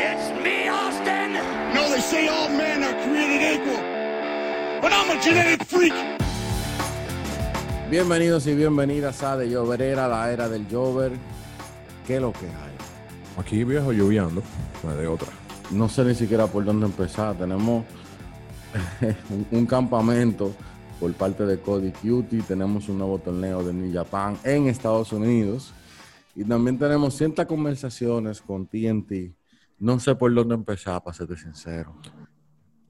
It's me, Austin! No, they say all men are created equal. But I'm a genetic freak. Bienvenidos y bienvenidas a De Lloverera, la era del Llover. ¿Qué es lo que hay? Aquí viejo lloviendo, no hay de otra. No sé ni siquiera por dónde empezar. Tenemos un, un campamento por parte de Cody Cutie. Tenemos un nuevo torneo de New Japan en Estados Unidos. Y también tenemos ciertas conversaciones con TNT. No sé por dónde empezar, para serte sincero.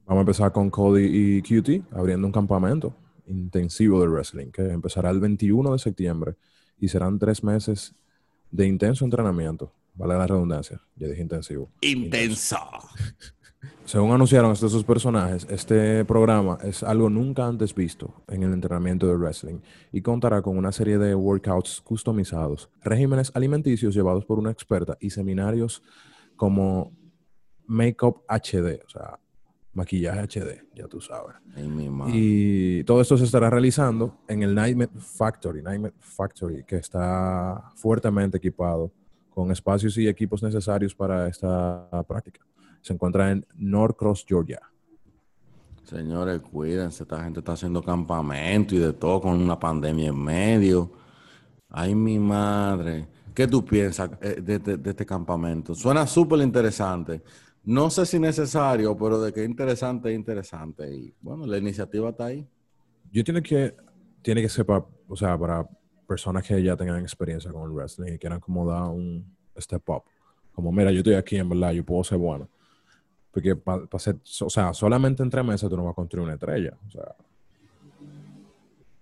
Vamos a empezar con Cody y Cutie abriendo un campamento intensivo de wrestling que empezará el 21 de septiembre y serán tres meses de intenso entrenamiento. Vale la redundancia, ya dije intensivo. Intenso. Según anunciaron estos dos personajes, este programa es algo nunca antes visto en el entrenamiento de wrestling y contará con una serie de workouts customizados, regímenes alimenticios llevados por una experta y seminarios como Makeup HD, o sea, maquillaje HD, ya tú sabes. Ay, mi madre. Y todo esto se estará realizando en el Nightmare Factory, Nightmare Factory, que está fuertemente equipado con espacios y equipos necesarios para esta práctica. Se encuentra en Norcross, Georgia. Señores, cuídense. Esta gente está haciendo campamento y de todo con una pandemia en medio. Ay, mi madre. ¿Qué tú piensas eh, de, de- de este campamento? Suena súper interesante. No sé si necesario, pero de que interesante, es interesante. Y bueno, la iniciativa está ahí. Yo tiene que, tiene que ser para, o sea, para personas que ya tengan experiencia con el wrestling y quieran como dar un step up. Como, mira, yo estoy aquí, en verdad, yo puedo ser bueno. Porque para ser, o sea, solamente en tres meses tú no vas a construir una estrella. O sea,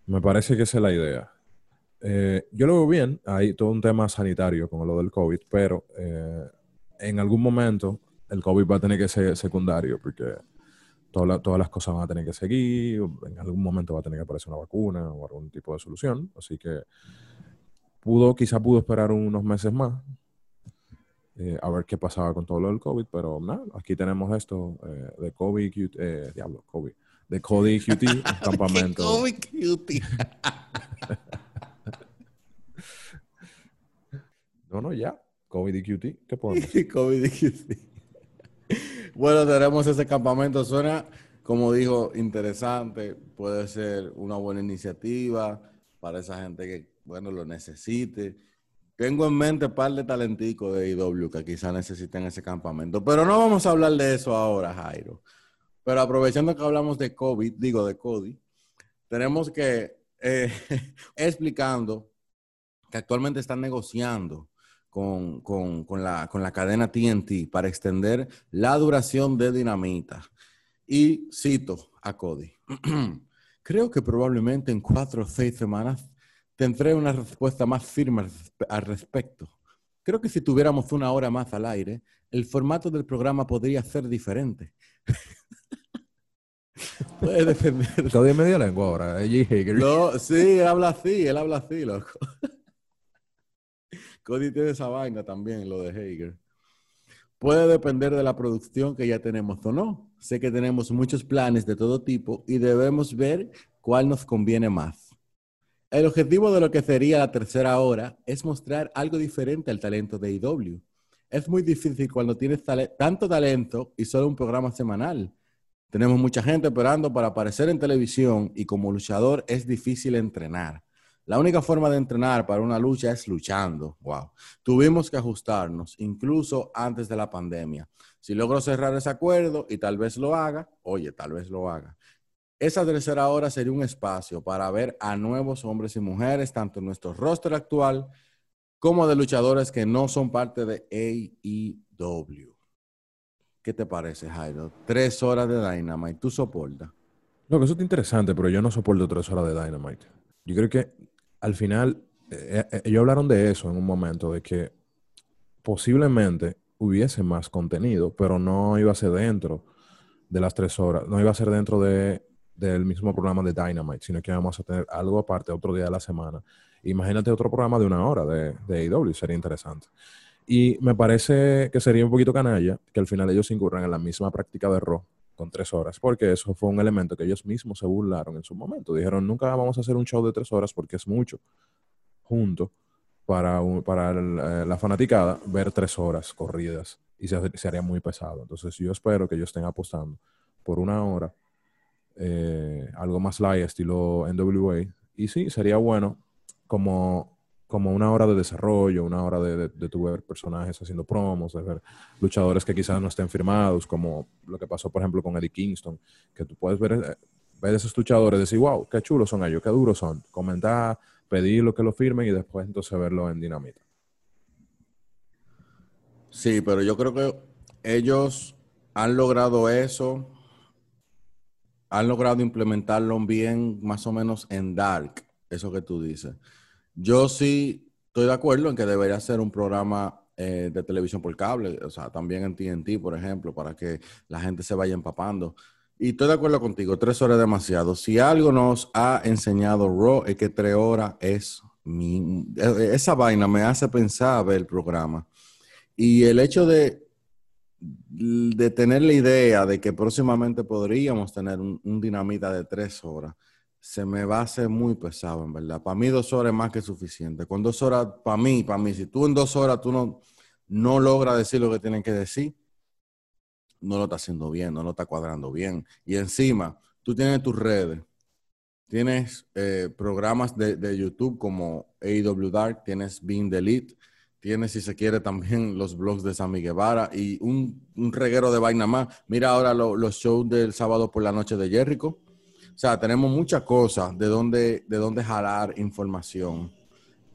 me parece que esa es la idea. Eh, yo lo veo bien, hay todo un tema sanitario con lo del COVID, pero eh, en algún momento el COVID va a tener que ser secundario porque toda la- todas las cosas van a tener que seguir, en algún momento va a tener que aparecer una vacuna o algún tipo de solución, así que pudo, quizá pudo esperar unos meses más eh, a ver qué pasaba con todo lo del COVID, pero nada, aquí tenemos esto eh, de COVID, QT, eh, diablo, COVID, de Cody QT, un campamento. No, ya, COVID y QT, ¿qué podemos hacer? COVID-19. Bueno, tenemos ese campamento. Suena, como dijo, interesante. Puede ser una buena iniciativa para esa gente que, bueno, lo necesite. Tengo en mente un par de talenticos de IW que quizás necesiten ese campamento. Pero no vamos a hablar de eso ahora, Jairo. Pero aprovechando que hablamos de COVID, digo de Cody, tenemos que eh, explicando que actualmente están negociando con, con- con la, con la cadena TNT para extender la duración de Dinamita. Y cito a Cody. Creo que probablemente en cuatro o seis semanas tendré una respuesta más firme al respe- al respecto. Creo que si tuviéramos una hora más al aire, el formato del programa podría ser diferente. Puede defender. Cody es medio lengua ahora, eh. No, sí, él habla así, él habla así, loco. Cody tiene esa vaina también, lo de Hager. Puede depender de la producción que ya tenemos o no. Sé que tenemos muchos planes de todo tipo y debemos ver cuál nos conviene más. El objetivo de lo que sería la tercera hora es mostrar algo diferente al talento de IW. Es muy difícil cuando tienes tale- tanto talento y solo un programa semanal. Tenemos mucha gente esperando para aparecer en televisión y como luchador es difícil entrenar. La única forma de entrenar para una lucha es luchando. Wow. Tuvimos que ajustarnos, incluso antes de la pandemia. Si logro cerrar ese acuerdo y tal vez lo haga, oye, tal vez lo haga. Esa tercera hora sería un espacio para ver a nuevos hombres y mujeres, tanto en nuestro roster actual como de luchadores que no son parte de AEW. ¿Qué te parece, Jairo? Tres horas de Dynamite, ¿tú soportas? Lo que eso está interesante, pero yo no soporto tres horas de Dynamite. Yo creo que al final, eh, eh, ellos hablaron de eso en un momento, de que posiblemente hubiese más contenido, pero no iba a ser dentro de las tres horas, no iba a ser dentro de, del mismo programa de Dynamite, sino que vamos a tener algo aparte otro día de la semana. Imagínate otro programa de una hora de, de AEW, sería interesante. Y me parece que sería un poquito canalla que al final ellos incurran en la misma práctica de Raw con tres horas, porque eso fue un elemento que ellos mismos se burlaron en su momento. Dijeron, nunca vamos a hacer un show de tres horas porque es mucho junto para, un- para eh, la fanaticada ver tres horas corridas y se, se haría muy pesado. Entonces yo espero que ellos estén apostando por una hora, eh, algo más light, estilo NWA. Y sí, sería bueno como, como una hora de desarrollo, una hora de, de, tu ver personajes haciendo promos, de ver luchadores que quizás no estén firmados, como lo que pasó, por ejemplo, con Eddie Kingston, que tú puedes ver, eh, ver esos luchadores y decir, wow, qué chulos son ellos, qué duros son. Comentar, pedir lo que lo firmen y después entonces verlo en Dinamita. Sí, pero yo creo que ellos han logrado eso, han logrado implementarlo bien más o menos en Dark, eso que tú dices. Yo sí estoy de acuerdo en que debería ser un programa eh, de televisión por cable, o sea, también en TNT, por ejemplo, para que la gente se vaya empapando. Y estoy de acuerdo contigo, tres horas es demasiado. Si algo nos ha enseñado Raw es que tres horas es mi... Esa vaina me hace pensar ver el programa. Y el hecho de, de tener la idea de que próximamente podríamos tener un dinamita de tres horas, se me va a hacer muy pesado, en verdad. Para mí dos horas es más que suficiente. Con dos horas, para mí, para mí, si tú en dos horas tú no, no logras decir lo que tienen que decir, no lo está haciendo bien, no lo está cuadrando bien. Y encima, tú tienes tus redes, tienes eh, programas de, de, YouTube como AEW Dark, tienes Being the Elite, tienes, si se quiere, también los blogs de Sammy Guevara y un, un reguero de vaina más. Mira ahora lo, los shows del sábado por la noche de Jericho. O sea, tenemos muchas cosas de donde, de donde jalar información.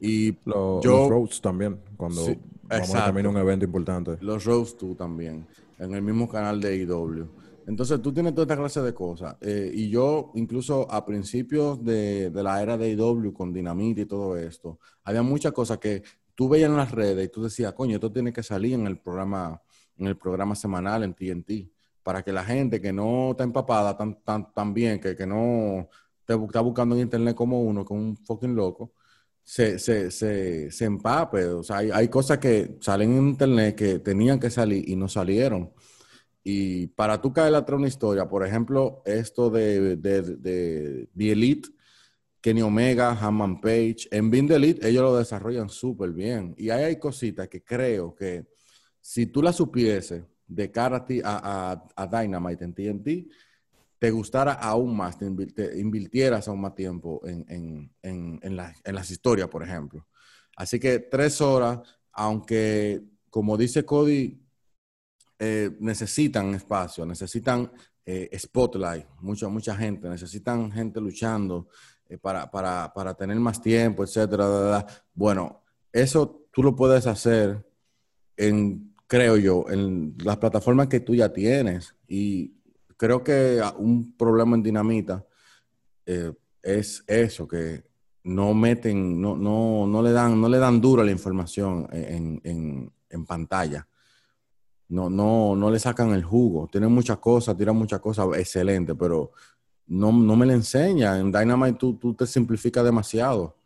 Y Lo- yo, los roads también, cuando Sí, vamos a terminar un evento importante. Los Rose tú también, en el mismo canal de IW. Entonces tú tienes toda esta clase de cosas. Eh, y yo, incluso a principios de, de la era de IW, con Dinamite y todo esto, había muchas cosas que tú veías en las redes y tú decías, coño, esto tiene que salir en el programa, en el programa semanal en TNT, para que la gente que no está empapada tan, tan, tan bien, que, que no te está buscando en internet como uno, como un fucking loco, se, se, se, se empape. O sea, hay, hay cosas que salen en internet que tenían que salir y no salieron. Y para tú caer atrás una historia, por ejemplo, esto de, de, de The Elite, Kenny Omega, Hammond Page, en Being the Elite ellos lo desarrollan súper bien. Y hay cositas que creo que si tú las supiese de cara a, ti, a, a, a Dynamite en TNT, te gustara aún más, te, invir- te invirtieras aún más tiempo en, en, en, en, la- en las historias, por ejemplo. Así que tres horas, aunque como dice Cody, eh, necesitan espacio, necesitan eh, spotlight, mucha, mucha gente, necesitan gente luchando eh, para, para, para tener más tiempo, etcétera. da, da. Bueno, eso tú lo puedes hacer en, creo yo, en las plataformas que tú ya tienes. Y creo que un problema en Dinamita eh, es eso, que no meten, no, no, no, le dan, no le dan duro la información en, en, pantalla. No, no, no le sacan el jugo. Tienen muchas cosas, tiran muchas cosas excelentes, pero no, no me le enseñan. En Dynamite tú, tú te simplificas demasiado.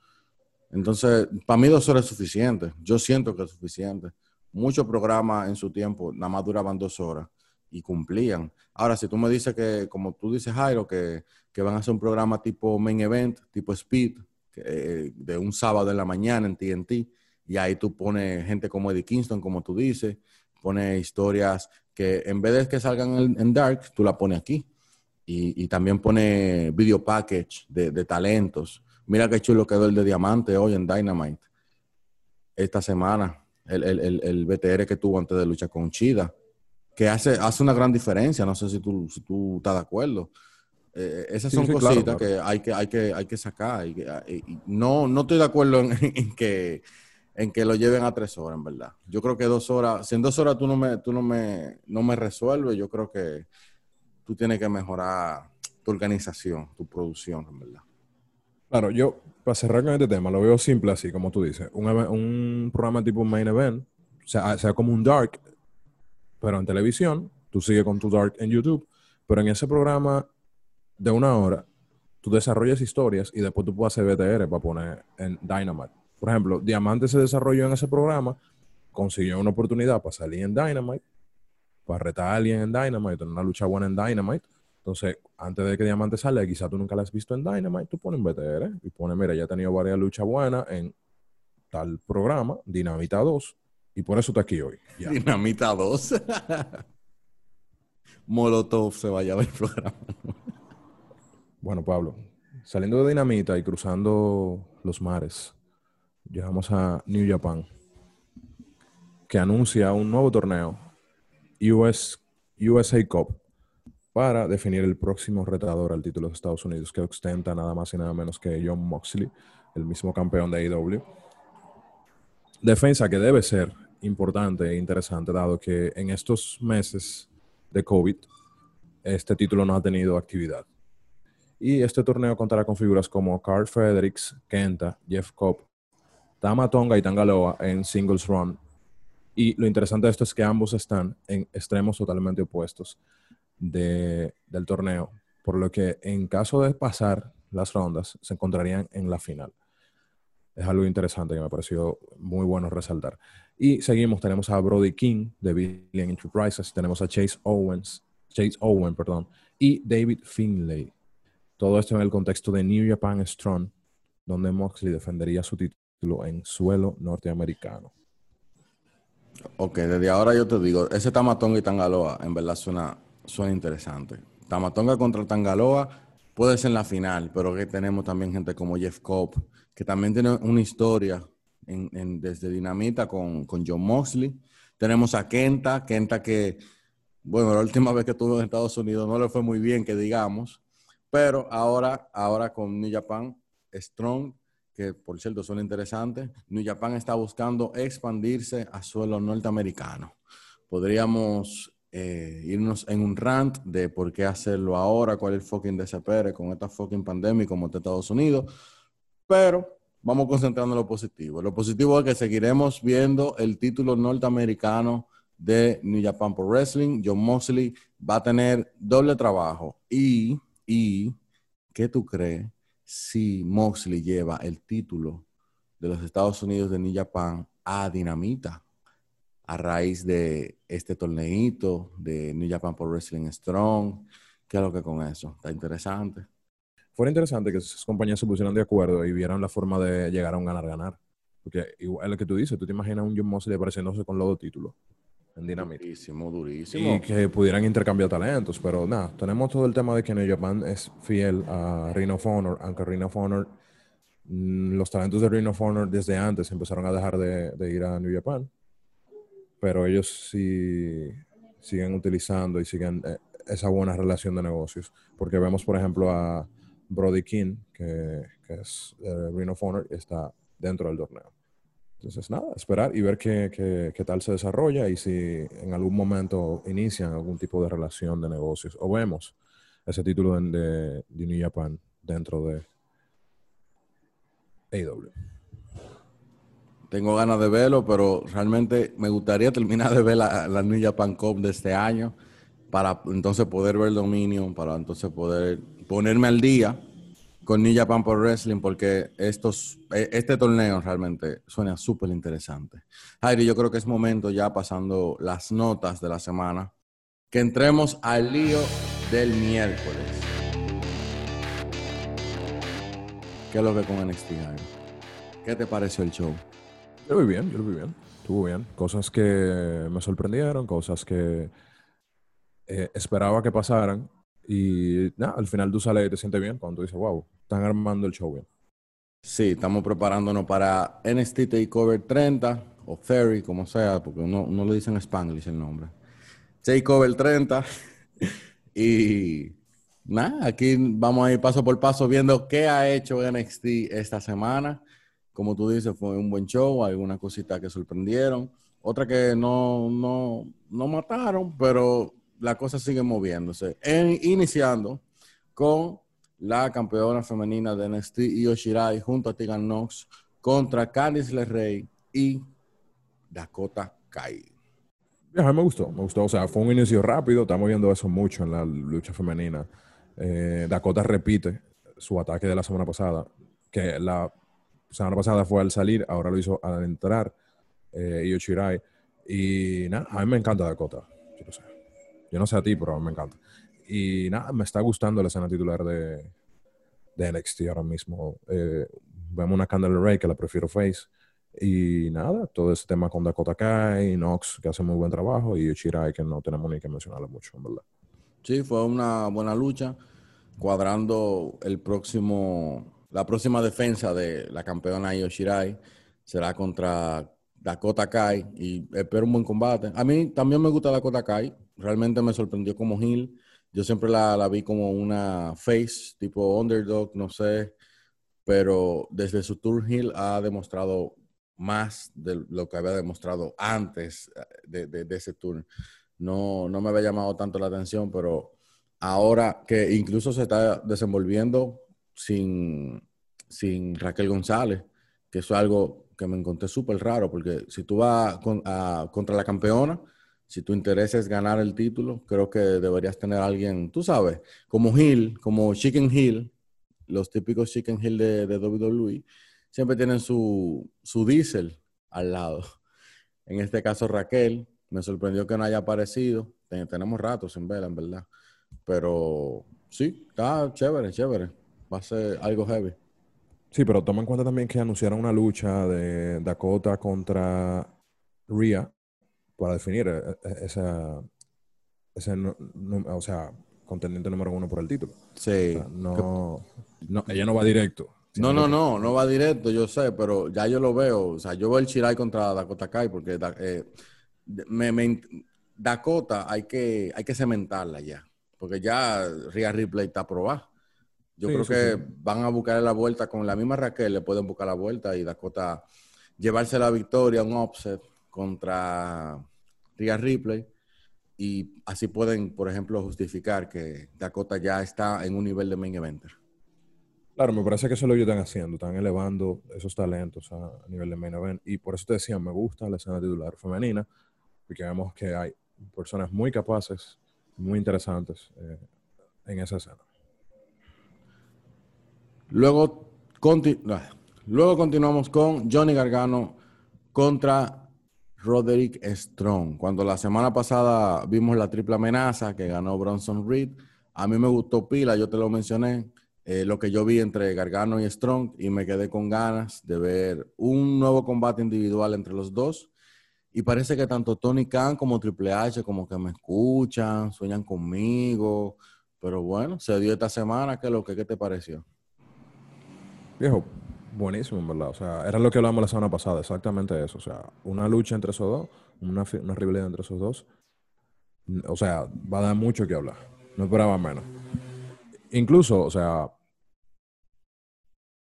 Entonces, para mí dos horas es suficiente. Yo siento que es suficiente. Muchos programas en su tiempo nada más duraban dos horas y cumplían. Ahora, si tú me dices que, como tú dices, Jairo, que, que van a hacer un programa tipo main event, tipo speed, eh, de un sábado en la mañana en TNT, y ahí tú pones gente como Eddie Kingston, como tú dices, pones historias que en vez de que salgan en, Dark, tú la pones aquí. Y, y también pone video package de, de talentos. Mira qué chulo quedó el de Diamante hoy en Dynamite. Esta semana, el, el, el, el BTR que tuvo antes de luchar con Chida, que hace, hace una gran diferencia. No sé si tú, si tú estás de acuerdo. Eh, esas Sí, son sí, cositas claro. que hay que, hay que, hay que sacar. Y que- y- y no, no estoy de acuerdo en, en que, en que lo lleven a tres horas, en verdad. Yo creo que dos horas, si en dos horas tú no me, tú no me, no me resuelves, yo creo que tú tienes que mejorar tu organización, tu producción, en verdad. Claro, yo, para cerrar con este tema, lo veo simple así, como tú dices. Un, programa tipo main event, sea, sea como un dark, pero en televisión, tú sigues con tu dark en YouTube, pero en ese programa de una hora, tú desarrollas historias y después tú puedes hacer BTR para poner en Dynamite. Por ejemplo, Diamante se desarrolló en ese programa, consiguió una oportunidad para salir en Dynamite, para retar a alguien en Dynamite, tener una lucha buena en Dynamite. Entonces, antes de que Diamante salga, quizá tú nunca la has visto en Dynamite, tú pones BTR y pones, mira, ya ha tenido varias luchas buenas en tal programa, Dinamita 2, y por eso está aquí hoy. Ya. Dinamita 2. Molotov se vaya a ver el programa. Bueno, Pablo, saliendo de Dinamita y cruzando los mares, llegamos a New Japan, que anuncia un nuevo torneo, US, USA Cup, para definir el próximo retador al título de Estados Unidos, que ostenta nada más y nada menos que John Moxley, el mismo campeón de AEW. Defensa que debe ser importante e interesante, dado que en estos meses de COVID, este título no ha tenido actividad. Y este torneo contará con figuras como Carl Fredericks, Kenta, Jeff Cobb, Tama Tonga y Tangaloa en singles run. Y lo interesante de esto es que ambos están en extremos totalmente opuestos de, del torneo, por lo que en caso de pasar las rondas se encontrarían en la final. Es algo interesante que me pareció muy bueno resaltar. Y seguimos, tenemos a Brody King de Billion Enterprises, tenemos a Chase Owens, Chase Owen, perdón, y David Finlay. Todo esto en el contexto de New Japan Strong, donde Moxley defendería su título en suelo norteamericano. Ok, desde ahora yo te digo, ese Tamatonga y Tangaloa en verdad suena, suena interesante. Tamatonga contra Tangaloa puede ser la final, pero que tenemos también gente como Jeff Cobb, que también tiene una historia en, desde Dinamita con, con John Moxley. Tenemos a Kenta, Kenta que, bueno, la última vez que estuvo en Estados Unidos no le fue muy bien, que digamos, pero ahora, ahora con New Japan Strong, que por cierto suena interesante, New Japan está buscando expandirse a suelo norteamericano. Podríamos eh, irnos en un rant de por qué hacerlo ahora, cuál es el fucking desespero con esta fucking pandemia como está Estados Unidos, pero vamos concentrando en lo positivo. Lo positivo es que seguiremos viendo el título norteamericano de New Japan Pro Wrestling. John Moxley va a tener doble trabajo. Y, y, ¿qué tú crees si Moxley lleva el título de los Estados Unidos de New Japan a Dinamita? A raíz de este torneito de New Japan Pro Wrestling Strong. ¿Qué es lo que con eso? Está interesante. Fuera interesante que esas compañías se pusieran de acuerdo y vieran la forma de llegar a un ganar-ganar. Porque igual lo que tú dices, tú te imaginas un John Moxley apareciéndose con los dos títulos en Dynamite. Durísimo, durísimo. Y que pudieran intercambiar talentos, pero nada, tenemos todo el tema de que New Japan es fiel a Ring of Honor, aunque Ring of Honor, mm, los talentos de Ring of Honor desde antes empezaron a dejar de, de ir a New Japan, pero ellos sí siguen utilizando y siguen eh, esa buena relación de negocios, porque vemos, por ejemplo, a Brody King, que, que es eh, Honor, y está dentro del torneo. Entonces, nada, esperar y ver qué, qué- qué tal se desarrolla y si en algún momento inician algún tipo de relación de negocios o vemos ese título de, de- de New Japan dentro de AW. Tengo ganas de verlo, pero realmente me gustaría terminar de ver la, la New Japan Cup de este año para entonces poder ver Dominion, para entonces poder ponerme al día con New Japan Pro Wrestling, porque estos, eh, este torneo realmente suena súper interesante. Jairi, yo creo que es momento ya pasando las notas de la semana, que entremos al lío del miércoles. ¿Qué es lo que con NXT, Jairi? ¿Qué te pareció el show? Yo lo vi bien, yo lo vi bien. Estuvo bien. Cosas que me sorprendieron, cosas que eh, esperaba que pasaran. Y nada, al final tú sales y te sientes bien cuando tú dices, wow, están armando el show bien. Sí, estamos preparándonos para NXT Takeover 30 o Ferry, como sea, porque uno, uno le dice en Spanglish el nombre. Takeover 30. y nada, aquí vamos a ir paso por paso viendo qué ha hecho NXT esta semana. Como tú dices, fue un buen show, algunas cositas que sorprendieron, otras que no, no, no mataron, pero la cosa sigue moviéndose. En- iniciando con la campeona femenina de NXT, Io Shirai, junto a Tegan Knox, contra Candice LeRae y Dakota Kai. Mí me gustó, me gustó. O sea, fue un inicio rápido. Estamos viendo eso mucho en la lucha femenina. Eh, Dakota repite su ataque de la semana pasada, que la semana pasada fue al salir, ahora lo hizo al entrar eh, Io. Y nada, a mí me encanta Dakota. Yo no sé. Yo no sé a ti, pero a mí me encanta. Y nada, me está gustando la escena titular de, de NXT ahora mismo. Eh, vemos una Candle Ray que la prefiero face. Y nada, todo ese tema con Dakota Kai, Nox, que hace muy buen trabajo, y Shirai, que no tenemos ni que mencionarle mucho, en verdad. Sí, fue una buena lucha, cuadrando el próximo, la próxima defensa de la campeona Io Shirai será contra Dakota Kai y espero un buen combate. A mí también me gusta Dakota Kai, realmente me sorprendió como heel. Yo siempre la, la vi como una face, tipo underdog, no sé, pero desde su tour heel ha demostrado más de lo que había demostrado antes eh, de, de, ese tour. No, no me había llamado tanto la atención, pero ahora que incluso se está desenvolviendo sin, sin Raquel González, que eso es algo que me encontré súper raro, porque si tú vas contra la campeona, si tu interés es ganar el título, creo que deberías tener a alguien, tú sabes, como Hill, como Chicken Hill, los típicos Chicken Hill de, de WWE, siempre tienen su, su diésel al lado. En este caso, Raquel, me sorprendió que no haya aparecido. tenemos rato sin verla, en verdad. Pero sí, está chévere, chévere. Va a ser algo heavy. Sí, pero toma en cuenta también que anunciaron una lucha de Dakota contra Rhea para definir eh, eh, esa, ese, o sea, contendiente número uno por el título. Sí. no, no, ella no va directo. No, no, no, no va directo, yo sé, pero ya yo lo veo. O sea, yo veo el Chirai contra Dakota Kai porque eh, me, Dakota hay que, hay que cementarla ya. Porque ya Rhea Ripley está aprobada. Yo creo que van a buscar la vuelta con la misma Raquel, le pueden buscar la vuelta y Dakota llevarse la victoria, un offset contra Rhea Ripley. Y así pueden, por ejemplo, justificar que Dakota ya está en un nivel de main eventer. Claro, me parece que eso es lo que están haciendo, están elevando esos talentos a, nivel de main event. Y por eso te decía, me gusta la escena titular femenina, porque vemos que hay personas muy capaces, muy interesantes eh, en esa escena. Luego, luego continuamos con Johnny Gargano contra Roderick Strong. Cuando la semana pasada vimos la triple amenaza que ganó Bronson Reed, a mí me gustó pila, yo te lo mencioné eh, lo que yo vi entre Gargano y Strong y me quedé con ganas de ver un nuevo combate individual entre los dos. Y parece que tanto Tony Khan como Triple H como que me escuchan, sueñan conmigo. Pero bueno, se dio esta semana. ¿Qué, lo que, ¿Qué te pareció? Viejo, buenísimo, en verdad. O sea, era lo que hablamos la semana pasada, exactamente eso. O sea, una lucha entre esos dos, una, una rivalidad entre esos dos. O sea, va a dar mucho que hablar. No esperaba menos. Incluso, o sea,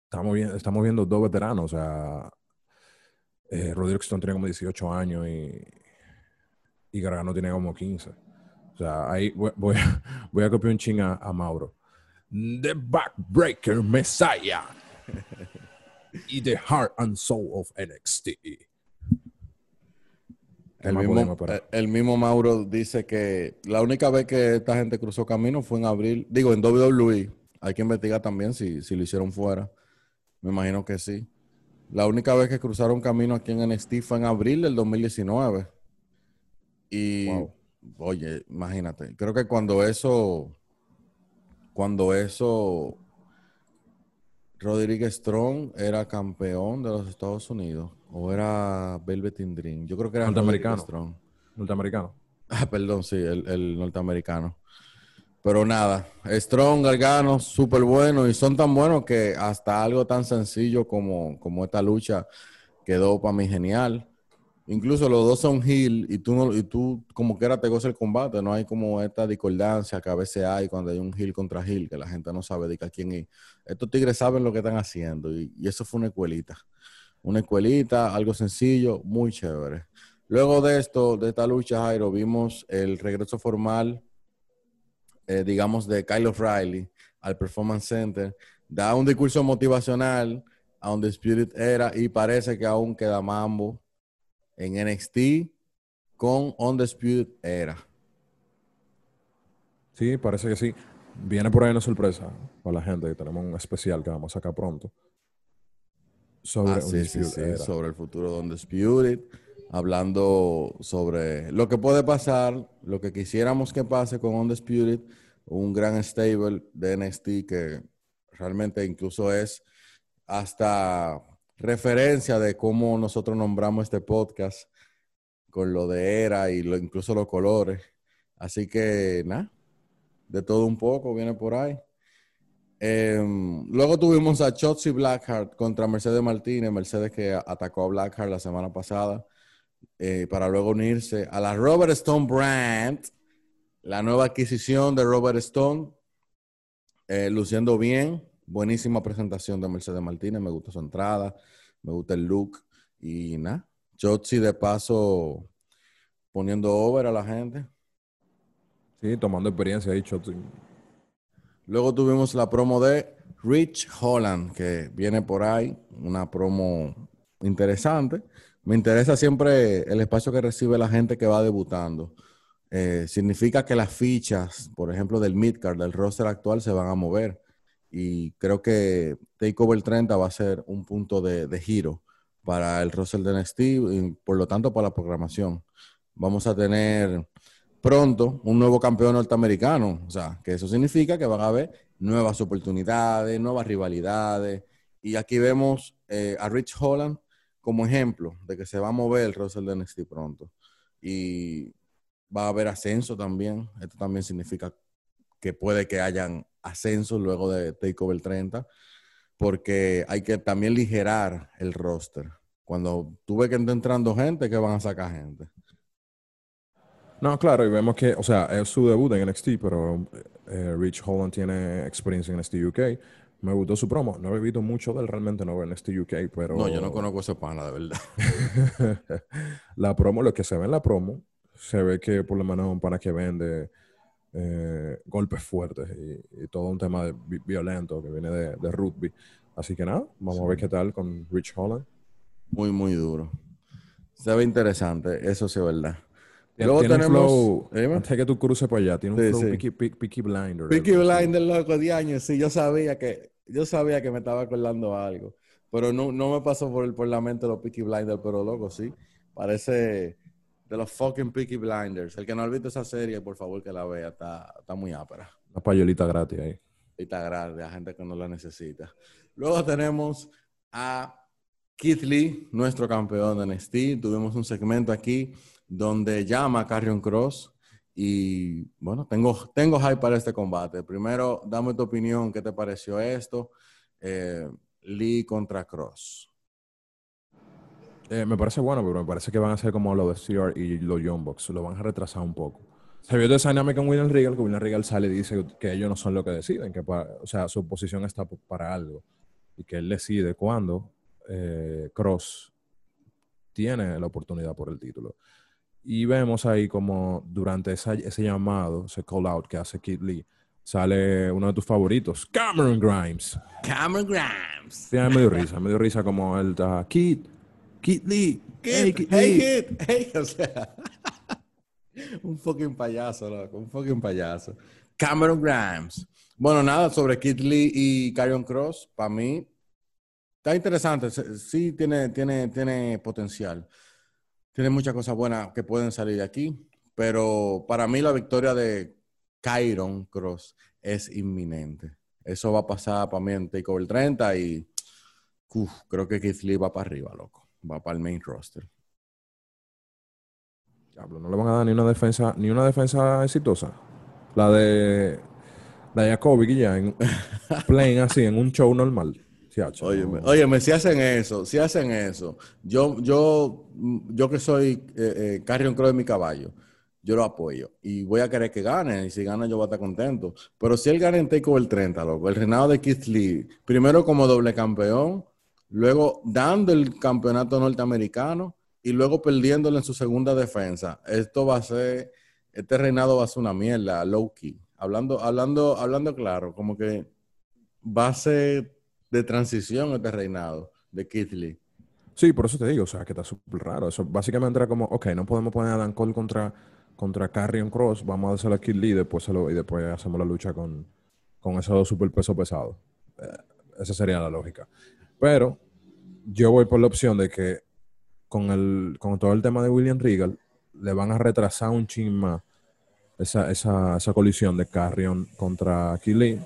estamos, viendo, estamos viendo dos veteranos, o sea, eh, Rodrigo Stone tiene como 18 años y, y Gargano tiene como 15. O sea, ahí voy, a, voy a copiar un ching a, Mauro. The Backbreaker Messiah y The Heart and Soul of NXT. El mismo, el mismo, Mauro dice que la única vez que esta gente cruzó camino fue en abril, digo, en WWE. Hay que investigar también si, si lo hicieron fuera. Me imagino que sí. La única vez que cruzaron camino aquí en NXT fue en abril del 2019. Y, oye, imagínate, creo que cuando eso, cuando eso, Rodríguez Strong era campeón de los Estados Unidos, o era Velvet Dream, yo creo que era norteamericano. Strong. Norteamericano. Ah, perdón, sí, el, el norteamericano. Pero nada, Strong, Gargano, súper bueno y son tan buenos que hasta algo tan sencillo como, como esta lucha quedó para mí genial. Incluso los dos son heel y tú, no, y tú como quiera te goza el combate. No hay como esta discordancia que a veces hay cuando hay un heel contra heel, que la gente no sabe de quién es. Estos tigres saben lo que están haciendo y, eso fue una escuelita. Una escuelita, algo sencillo, muy chévere. Luego de esto, de esta lucha, Jairo, vimos el regreso formal eh, digamos, de Kyle O'Reilly al Performance Center, da un discurso motivacional a donde Spirit era y parece que aún queda mambo en NXT con Undisputed Era. Sí, parece que sí. Viene por ahí una sorpresa para la gente que tenemos un especial que vamos a sacar pronto. Sobre, ah, sobre el futuro de Undisputed hablando sobre lo que puede pasar, lo que quisiéramos que pase con Undisputed, un gran stable de NXT que realmente incluso es hasta referencia de cómo nosotros nombramos este podcast con lo de era y lo, incluso los colores. Así que, nada, de todo un poco viene por ahí. Em, luego tuvimos a Chotzi Blackheart contra Mercedes Martínez, Mercedes que atacó a Blackheart la semana pasada, eh, para luego unirse a la Robert Stone Brand, la nueva adquisición de Robert Stone, eh, luciendo bien, buenísima presentación de Mercedes Martínez, me gusta su entrada, me gusta el look y nada, Chotzi de paso poniendo over a la gente. Sí, tomando experiencia ahí, Chotzi. Luego tuvimos la promo de Rich Holland, que viene por ahí, una promo interesante. Me interesa siempre el espacio que recibe la gente que va debutando. Eh, significa que las fichas, por ejemplo, del midcard, del roster actual, se van a mover. Y creo que Takeover 30 va a ser un punto de, giro para el roster de NXT y por lo tanto para la programación. Vamos a tener pronto un nuevo campeón norteamericano. O sea, que eso significa que van a haber nuevas oportunidades, nuevas rivalidades. Y aquí vemos eh, a Rich Holland como ejemplo de que se va a mover el roster de NXT pronto. Y va a haber ascenso también. Esto también significa que puede que hayan ascensos luego de Takeover 30, porque hay que también ligerar el roster. Cuando tuve que estar entrando gente, que van a sacar gente. No, claro, y vemos que, o sea, es su debut en NXT, pero eh, Rich Holland tiene experiencia en NXT UK. Me gustó su promo. No he visto mucho de él, realmente no veo NXT UK, pero... No, yo no conozco ese pana, de verdad. la promo, lo que se ve en la promo, se ve que por lo menos es un pana que vende eh, golpes fuertes y, todo un tema de, violento que viene de, de, rugby. Así que nada, vamos a ver qué tal con Rich Holland. Muy, muy duro. Se ve interesante, eso sí es verdad. Luego tenemos. Flow, antes que tú cruces por allá, tiene un flow sí. Picky, Blinder. Picky Blinder, loco, de años. Sí, yo sabía que, yo sabía que me estaba acordando algo. Pero no, no me pasó por, el, por la mente los Picky Blinders, pero loco, sí. Parece de los fucking Picky Blinders. El que no ha visto esa serie, por favor que la vea. Está, está muy ápera. Una payolita gratis ahí. Payolita gratis a gente que no la necesita. Luego tenemos a Keith Lee, nuestro campeón de NXT. Tuvimos un segmento aquí donde llama a Carrion Cross. Y bueno, tengo, tengo hype para este combate. Primero, dame tu opinión, ¿qué te pareció esto? Eh, Lee contra Cross. Eh, me parece bueno, pero me parece que van a ser como lo de CR y los Young Bucks. Lo van a retrasar un poco. Se vio de esa dinámica con William Regal, que William Regal sale y dice que ellos no son lo que deciden, que o sea, su posición está para algo y que él decide cuándo eh, Cross tiene la oportunidad por el título. Y vemos ahí como durante ese llamado, ese call out que hace Kid Lee, sale uno de tus favoritos, Cameron Grimes. Cameron Grimes. Sí, me dio risa, me dio risa como él está, Kid, Kid Lee, hey, Kid, hey, Kid, hey, o sea, un fucking payaso, loco, un fucking payaso. Cameron Grimes. Bueno, nada sobre Kid Lee y Carrion Cross, para mí, está interesante, sí tiene, tiene, tiene potencial. Tiene muchas cosas buenas que pueden salir de aquí, pero para mí la victoria de Kyron Cross es inminente. Eso va a pasar para mí en Takeover 30 y creo que Keith Lee va para arriba, loco. Va para el main roster. Diablo, no le van a dar ni una defensa, ni una defensa exitosa. La de la de Jacoby ya en así, en un show normal. Oye, me si hacen eso, si hacen eso, yo, yo, yo que soy eh, eh, Carrion Crow de mi caballo, yo lo apoyo y voy a querer que gane. Y si gana, yo voy a estar contento. Pero si él gana en Takeover 30, loco, el reinado de Keith Lee, primero como doble campeón, luego dando el campeonato norteamericano y luego perdiéndolo en su segunda defensa, esto va a ser, este reinado va a ser una mierda, low key. Hablando, hablando, hablando claro, como que va a ser de transición este reinado de Keith Lee. Sí, por eso te digo, o sea, que está súper raro. Eso básicamente era como, ok, no podemos poner a Dan Cole contra, contra Carrion Cross, vamos a hacerlo a Keith Lee después y después hacemos la lucha con, con esos dos super pesos pesados. Eh, esa sería la lógica. Pero yo voy por la opción de que con, el, con todo el tema de William Regal, le van a retrasar un chin más esa, esa, esa colisión de Carrion contra Keith Lee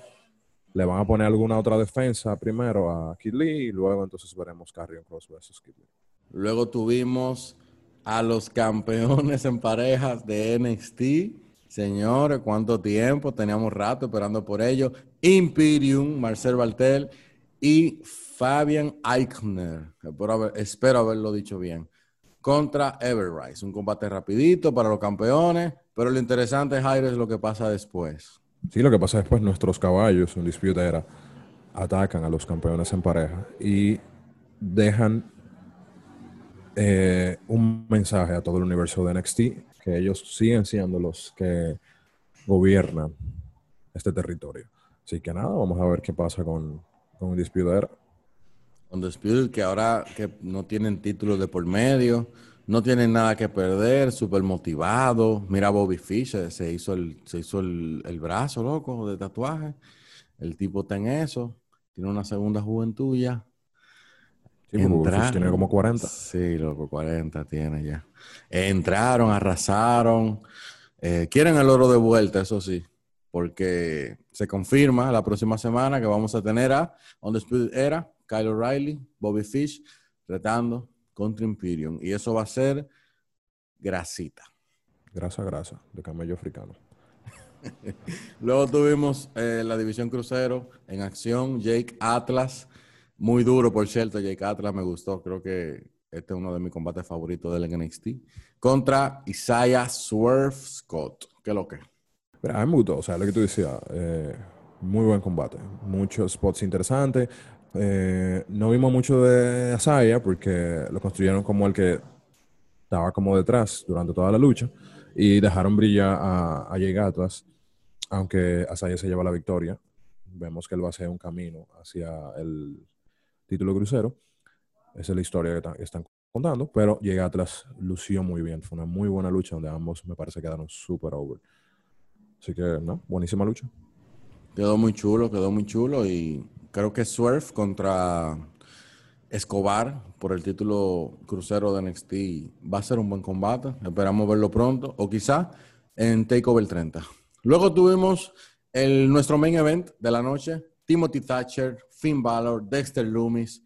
le van a poner alguna otra defensa primero a Kid Lee y luego entonces veremos Carrion Cross versus Kid Lee. Luego tuvimos a los campeones en parejas de NXT. Señores, cuánto tiempo, teníamos rato esperando por ello. Imperium, Marcel Bartel y Fabian Eichner. Espero, haber- espero haberlo dicho bien. Contra Everrise. Un combate rapidito para los campeones, pero lo interesante, Jairo, es lo que pasa después. Sí, lo que pasa después, nuestros caballos, un dispute era, atacan a los campeones en pareja y dejan eh, un mensaje a todo el universo de NXT, que ellos siguen siendo los que gobiernan este territorio. Así que nada, vamos a ver qué pasa con, con el dispute era. Undisputed, que ahora que no tienen títulos de por medio, no tienen nada que perder, súper motivado. Mira, Bobby Fish eh, se hizo, el, se hizo el, el brazo, loco, de tatuaje. El tipo está en eso, tiene una segunda juventud ya. Sí, Entraron. tiene como 40. Sí, loco, 40 tiene ya. Entraron, arrasaron. Eh, quieren el oro de vuelta, eso sí, porque se confirma la próxima semana que vamos a tener a Undisputed Era, Kyle O'Reilly, Bobby Fish, retando contra Imperium. Y eso va a ser grasita. Grasa, grasa, de camello africano. Luego tuvimos eh, la división crucero en acción, Jake Atlas, muy duro por cierto, Jake Atlas me gustó, creo que este es uno de mis combates favoritos del NXT, contra Isaiah Swerve Scott, ¿qué es lo que? Pero a mí me gustó, o sea, lo que tú decías, eh, muy buen combate, muchos spots interesantes. Eh, no vimos mucho de Asaya porque lo construyeron como el que estaba como detrás durante toda la lucha y dejaron brillar a, a Atlas, aunque Asaya se lleva la victoria. Vemos que él va a hacer un camino hacia el título crucero. Esa es la historia que, están contando, pero Jake Atlas lució muy bien. Fue una muy buena lucha donde ambos me parece quedaron súper over. Así que, no, buenísima lucha. Quedó muy chulo, quedó muy chulo y creo que Swerve contra Escobar por el título crucero de NXT va a ser un buen combate. Esperamos verlo pronto o quizá en Takeover 30. Luego tuvimos nuestro main event de la noche, Timothy Thatcher, Finn Balor, Dexter Loomis,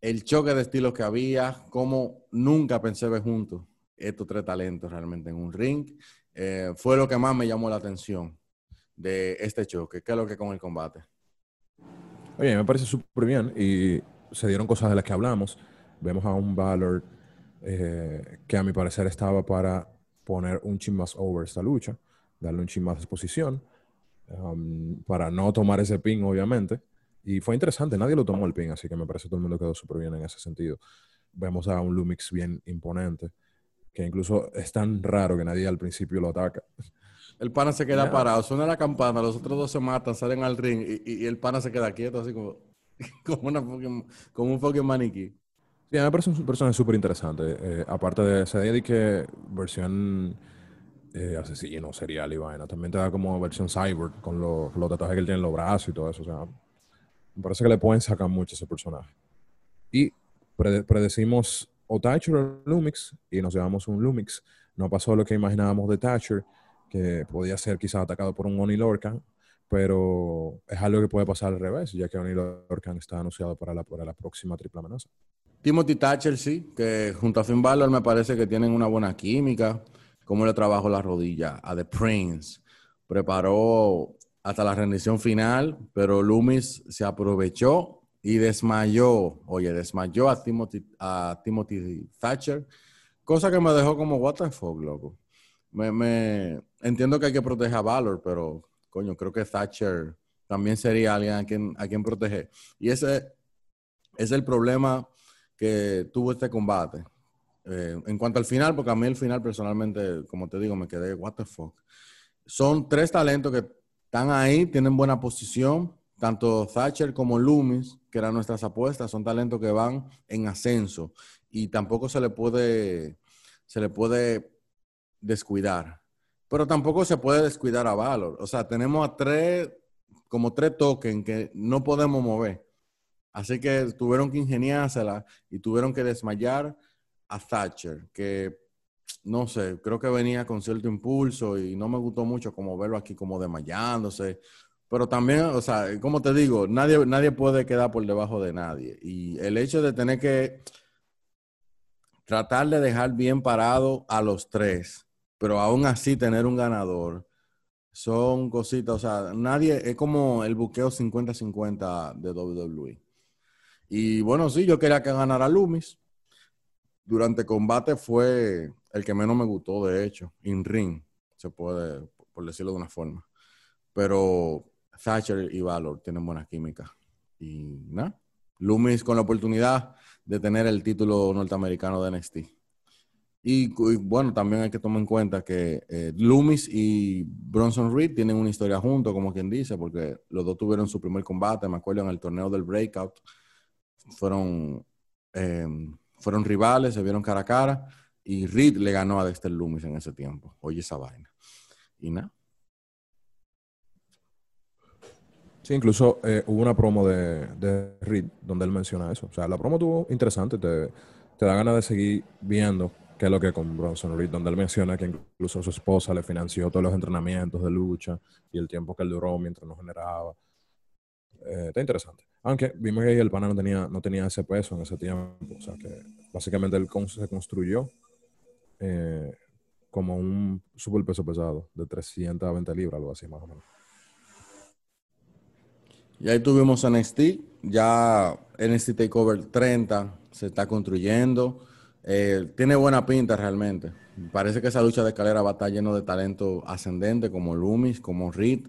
el choque de estilos que había, como nunca pensé ver juntos estos tres talentos realmente en un ring. Eh, fue lo que más me llamó la atención de este choque. ¿Qué es lo que con el combate? Oye, me parece súper bien y se dieron cosas de las que hablamos. Vemos a un Valor eh, que a mi parecer estaba para poner un chin más over esta lucha, darle un chin más exposición, um, para no tomar ese pin, obviamente. Y fue interesante, nadie lo tomó el pin, así que me parece que todo el mundo quedó súper bien en ese sentido. Vemos a un Lumix bien imponente, que incluso es tan raro que nadie al principio lo ataca. El pana se queda Ya. parado, suena la campana, los otros dos se matan, salen al ring y, y- y el pana se queda quieto, así como, como, una fucking- como un fucking maniquí. Sí, a mí me parece un personaje súper interesante. Eh, aparte de ese de que versión eh, asesino, serial y vaina, también te da como versión cyborg con los, los tatuajes que él tiene en los brazos y todo eso. O sea, me parece que le pueden sacar mucho a ese personaje. Y prede- predecimos o Thatcher o Lumix y nos llevamos un Lumix. No pasó lo que imaginábamos de Thatcher, que podía ser quizás atacado por un Oni Lorcan, pero es algo que puede pasar al revés, ya que Oni Lorcan está anunciado para la, próxima triple amenaza. Timothy Thatcher, sí, que junto a Finn Balor me parece que tienen una buena química. Cómo le trabajó la rodilla a The Prince. Preparó hasta la rendición final, pero Loomis se aprovechó y desmayó. Oye, desmayó a Timothy, a Timothy Thatcher. Cosa que me dejó como, what the fuck, loco. Me, entiendo que hay que proteger a Valor, pero coño, creo que Thatcher también sería alguien a quien, a quien proteger. Y ese es el problema que tuvo este combate. Eh, en cuanto al final, porque a mí el final personalmente, como te digo, me quedé, what the fuck. Son tres talentos que están ahí, tienen buena posición, tanto Thatcher como Loomis, que eran nuestras apuestas, son talentos que van en ascenso y tampoco se le puede, se le puede descuidar. Pero tampoco se puede descuidar a Valor. O sea, tenemos a tres, como tres tokens que no podemos mover. Así que tuvieron que ingeniársela y tuvieron que desmayar a Thatcher, que no sé, creo que venía con cierto impulso y no me gustó mucho como verlo aquí como desmayándose, Pero también, o sea, como te digo, nadie, nadie puede quedar por debajo de nadie. Y el hecho de tener que tratar de dejar bien parado a los tres, pero aún así tener un ganador, son cositas, o sea, nadie, es como el buqueo 50-50 de WWE. Y bueno, sí, yo quería que ganara Loomis. Durante combate fue el que menos me gustó, de hecho, in ring, se puede, por decirlo de una forma. Pero Thatcher y Valor tienen buena química. Y nada, Loomis con la oportunidad de tener el título norteamericano de NXT. Y, bueno, también hay que tomar en cuenta que eh, Loomis y Bronson Reed tienen una historia juntos, como quien dice, porque los dos tuvieron su primer combate, me acuerdo, en el torneo del Breakout. Fueron, em, fueron rivales, se vieron cara a cara, y Reed le ganó a Dexter Loomis en ese tiempo. Oye, esa vaina. Y nada. Sí, incluso eh, hubo una promo de, de Reed donde él menciona eso. O sea, la promo estuvo interesante, te, te da ganas de seguir viendo qué es lo que con Bronson Reed, donde él menciona que incluso su esposa le financió todos los entrenamientos de lucha y el tiempo que él duró mientras no generaba. Eh, está interesante. Aunque vimos que el pana no tenía, no tenía ese peso en ese tiempo. O sea que básicamente él se construyó eh, como un super peso pesado de 320 libras, algo así más o menos. Y ahí tuvimos NXT, ya NXT Takeover 30 se está construyendo. Eh, tiene buena pinta realmente. Parece que esa lucha de escalera va a estar lleno de talento ascendente como Loomis, como Reed.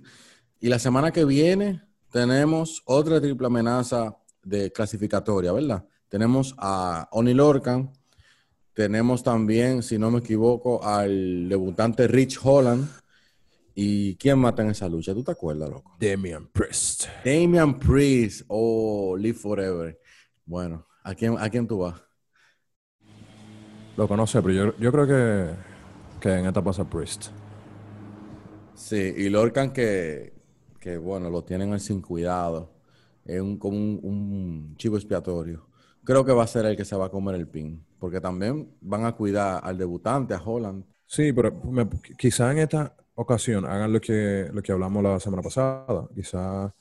Y la semana que viene tenemos otra triple amenaza de clasificatoria, ¿verdad? Tenemos a Oni Lorcan, tenemos también, si no me equivoco, al debutante Rich Holland ¿Y quién mata en esa lucha? ¿Tú te acuerdas, loco? Damian Priest. Damian Priest. Oh, Live Forever. Bueno, ¿a quién, a quién tú vas? Lo conoce, pero yo, creo que, que, en esta pasa Priest. Sí, y Lorcan que, que, bueno, lo tienen sin cuidado. Es un, como un, chivo expiatorio. Creo que va a ser el que se va a comer el pin. Porque también van a cuidar al debutante, a Holland. Sí, pero quizá en esta ocasión hagan lo que, lo que hablamos la semana pasada. Quizá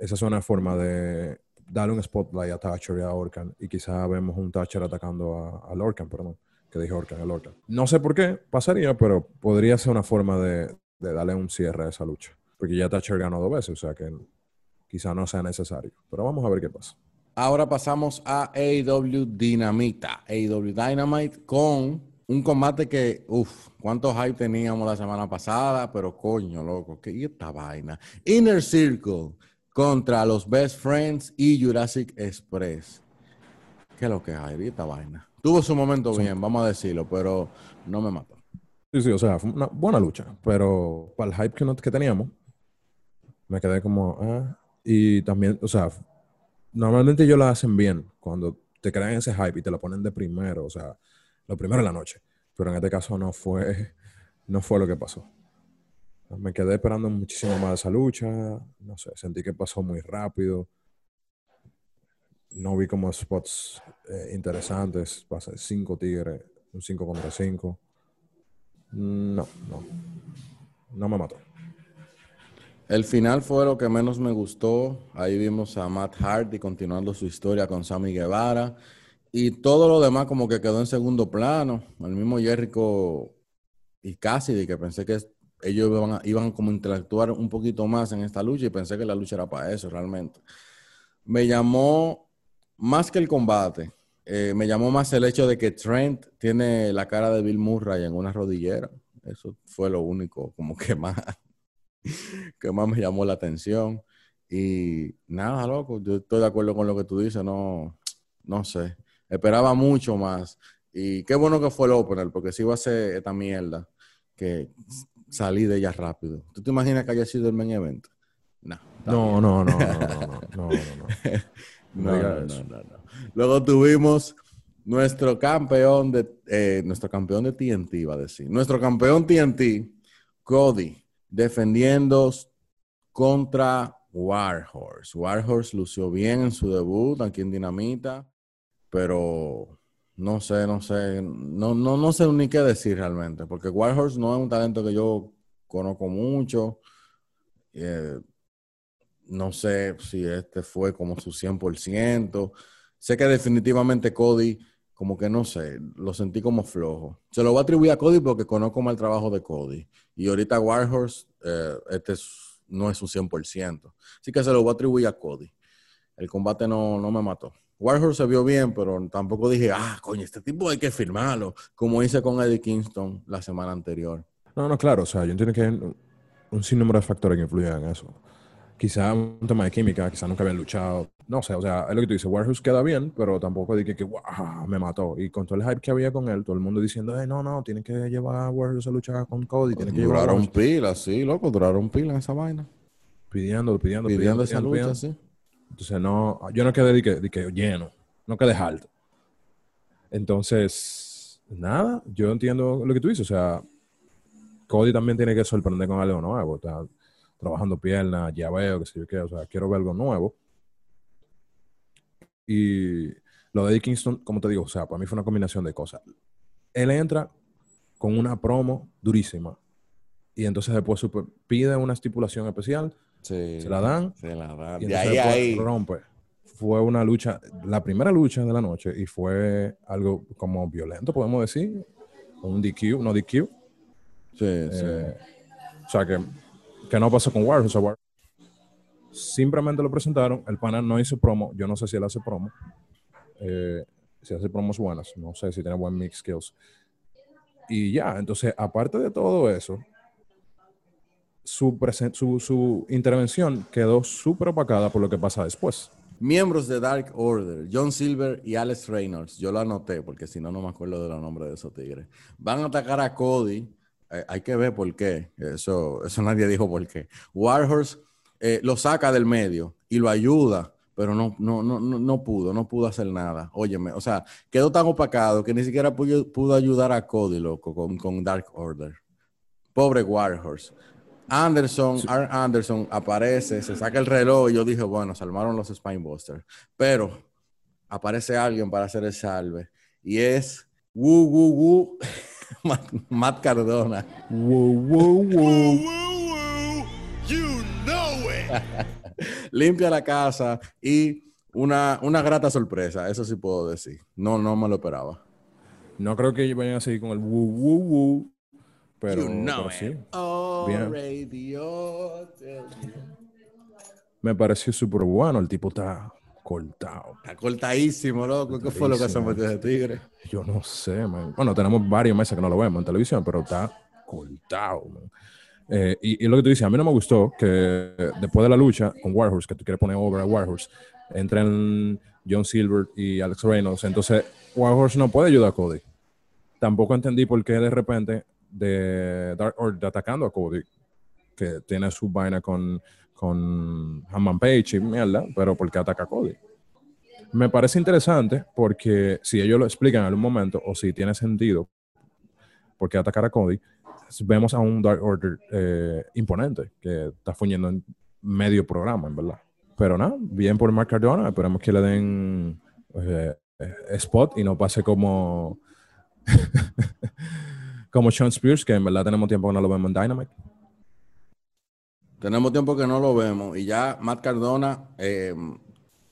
esa es una forma de darle un spotlight a Thatcher y a Orkan. Y quizá vemos un Thatcher atacando a, a Lorcan, perdón, que dije Orkan, a Lorcan. No sé por qué pasaría, pero podría ser una forma de, darle un cierre a esa lucha. Porque ya Thatcher ganó dos veces, o sea que quizá no sea necesario. Pero vamos a ver qué pasa. Ahora pasamos a AEW Dinamita, AEW Dynamite con un combate que, uff, cuánto hype teníamos la semana pasada, pero coño, loco, ¿qué esta vaina? Inner Circle contra los Best Friends y Jurassic Express. ¿Qué es lo que hay? Esta vaina. Tuvo su momento bien, vamos a decirlo, pero no me mató. Sí, sí, o sea, fue una buena lucha, pero para el hype que, que teníamos, me quedé como, ah, y también, o sea, normalmente ellos lo hacen bien cuando te crean ese hype y te lo ponen de primero, o sea, lo primero en la noche. Pero en este caso no fue, no fue lo que pasó. Me quedé esperando muchísimo más esa lucha. No sé, sentí que pasó muy rápido. No vi como spots eh, interesantes. Pasé cinco tigres, un 5 contra 5. No, no. No me mató. El final fue lo que menos me gustó. Ahí vimos a Matt Hardy continuando su historia con Sammy Guevara. Y todo lo demás como que quedó en segundo plano. El mismo Jericho y Cassidy, que pensé que ellos iban, a, iban como a interactuar un poquito más en esta lucha y pensé que la lucha era para eso realmente. Me llamó más que el combate, eh, me llamó más el hecho de que Trent tiene la cara de Bill Murray en una rodillera. Eso fue lo único como que más, que más me llamó la atención. Y nada, loco, yo estoy de acuerdo con lo que tú dices, no, no sé. Esperaba mucho más. Y qué bueno que fue el opener, porque si iba a ser esta mierda que salí de ella rápido. ¿Tú te imaginas que haya sido el main event? No. No, no, no, no, no, no, no, no, Luego tuvimos nuestro campeón de eh, nuestro campeón de TNT, iba a decir. Nuestro campeón TNT, Cody, defendiendo contra Warhorse. Warhorse lució bien en su debut aquí en Dinamita pero no sé, no sé, no, no, no sé ni qué decir realmente, porque Warhorse no es un talento que yo conozco mucho. Eh, no sé si este fue como su 100%. Sé que definitivamente Cody, como que no sé, lo sentí como flojo. Se lo voy a atribuir a Cody porque conozco mal el trabajo de Cody. Y ahorita Warhorse, eh, este no es un 100%. Así que se lo voy a atribuir a Cody. El combate no, no me mató. Warhorse se vio bien, pero tampoco dije, ah, coño, este tipo hay que firmarlo, como hice con Eddie Kingston la semana anterior. No, no, claro, o sea, yo entiendo que hay un sinnúmero de factores que influyen en eso. Quizá un tema de química, quizá nunca habían luchado. No sé, o sea, es lo que tú dices, Warhorse queda bien, pero tampoco dije que, wow, me mató. Y con todo el hype que había con él, todo el mundo diciendo, eh, no, no, tiene que llevar a Warhorse a luchar con Cody, que llevar Duraron pila, sí, loco, duraron pila en esa vaina. Pidiendo, pidiendo, pidiendo, esa lucha, sí. Entonces, no, yo no quedé de que, de que lleno, no quedé alto. Entonces, nada, yo entiendo lo que tú dices, o sea, Cody también tiene que sorprender con algo nuevo. Está trabajando piernas, ya veo, que sé yo qué, o sea, quiero ver algo nuevo. Y lo de Kingston, como te digo, o sea, para mí fue una combinación de cosas. Él entra con una promo durísima y entonces después pide una estipulación especial, se la dan, se la dan. y De ahí. rompe. Fue una lucha, la primera lucha de la noche y fue algo como violento, podemos decir, un DQ, no DQ. Sí, sí. Eh, o sea, que, que no pasó con Warhorse. War- simplemente lo presentaron. El pana no hizo promo. Yo no sé si él hace promo. Eh, si hace promos buenas. No sé si tiene buen mix skills. Y ya, entonces, aparte de todo eso, su, su, su intervención quedó súper opacada por lo que pasa después. Miembros de Dark Order, John Silver y Alex Reynolds, yo lo anoté porque si no, no me acuerdo de los nombres de esos tigres. Van a atacar a Cody. Eh, hay que ver por qué. Eso, eso nadie dijo por qué. Warhorse eh, lo saca del medio y lo ayuda, pero no, no, no, no, no pudo, no pudo hacer nada. Óyeme, o sea, quedó tan opacado que ni siquiera pudo, pudo ayudar a Cody, loco, con, con Dark Order. Pobre Warhorse. Anderson, Arn Anderson aparece, se saca el reloj y yo dije, bueno, se armaron los Spinebusters. Pero aparece alguien para hacer el salve y es Wu Wu Wu Matt, Matt Cardona. Wow, wow, wow. You know it. Limpia la casa y una, una grata sorpresa, eso sí puedo decir. No, no me lo esperaba. No creo que vayan a seguir con el woo, woo, woo. Pero, You know pero it. sí. Oh, Bien. Me pareció súper bueno. El tipo está cortado. Está cortadísimo, loco. ¿Qué fue lo que se Cortadísimo. metió ese tigre? Yo no sé, man. Bueno, tenemos varios meses que no lo vemos en televisión, pero está cortado, man. Eh, y, y lo que tú dices, a mí no me gustó que después de la lucha con Warhorse, que tú quieres poner over a Warhorse, entren John Silver y Alex Reynolds. Entonces, Warhorse no puede ayudar a Cody. Tampoco entendí por qué de repente de Dark Order atacando a Cody, tiene su vaina con, con Hammond Page y mierda, pero por qué ataca a Cody. Me parece interesante porque si ellos lo explican en algún momento o si tiene sentido por qué atacar a Cody, vemos a un Dark Order eh, imponente que está fuñendo en medio programa, en verdad. Pero nada, bien por Mark Cardona, esperemos que le den eh, eh, spot y no pase como como Sean Spears, que en verdad tenemos tiempo que no lo vemos en Dynamite. Tenemos tiempo que no lo vemos y ya Matt Cardona eh,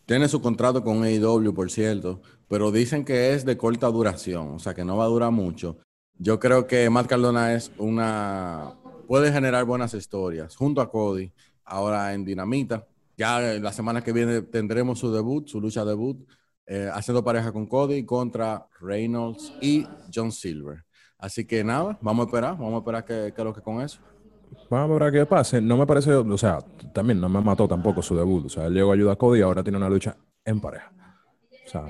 tiene su contrato con AEW, por cierto, pero dicen que es de corta duración, o sea que no va a durar mucho. Yo creo que Matt Cardona es una puede generar buenas historias junto a Cody ahora en Dinamita. Ya la semana que viene tendremos su debut, su lucha debut, eh, haciendo pareja con Cody contra Reynolds y John Silver. Así que nada, vamos a esperar, vamos a esperar que, que lo que con eso. Vamos a ver qué pase. No me parece, o sea, también no me mató tampoco su debut. O sea, él llegó a ayudar a Cody y ahora tiene una lucha en pareja. O sea,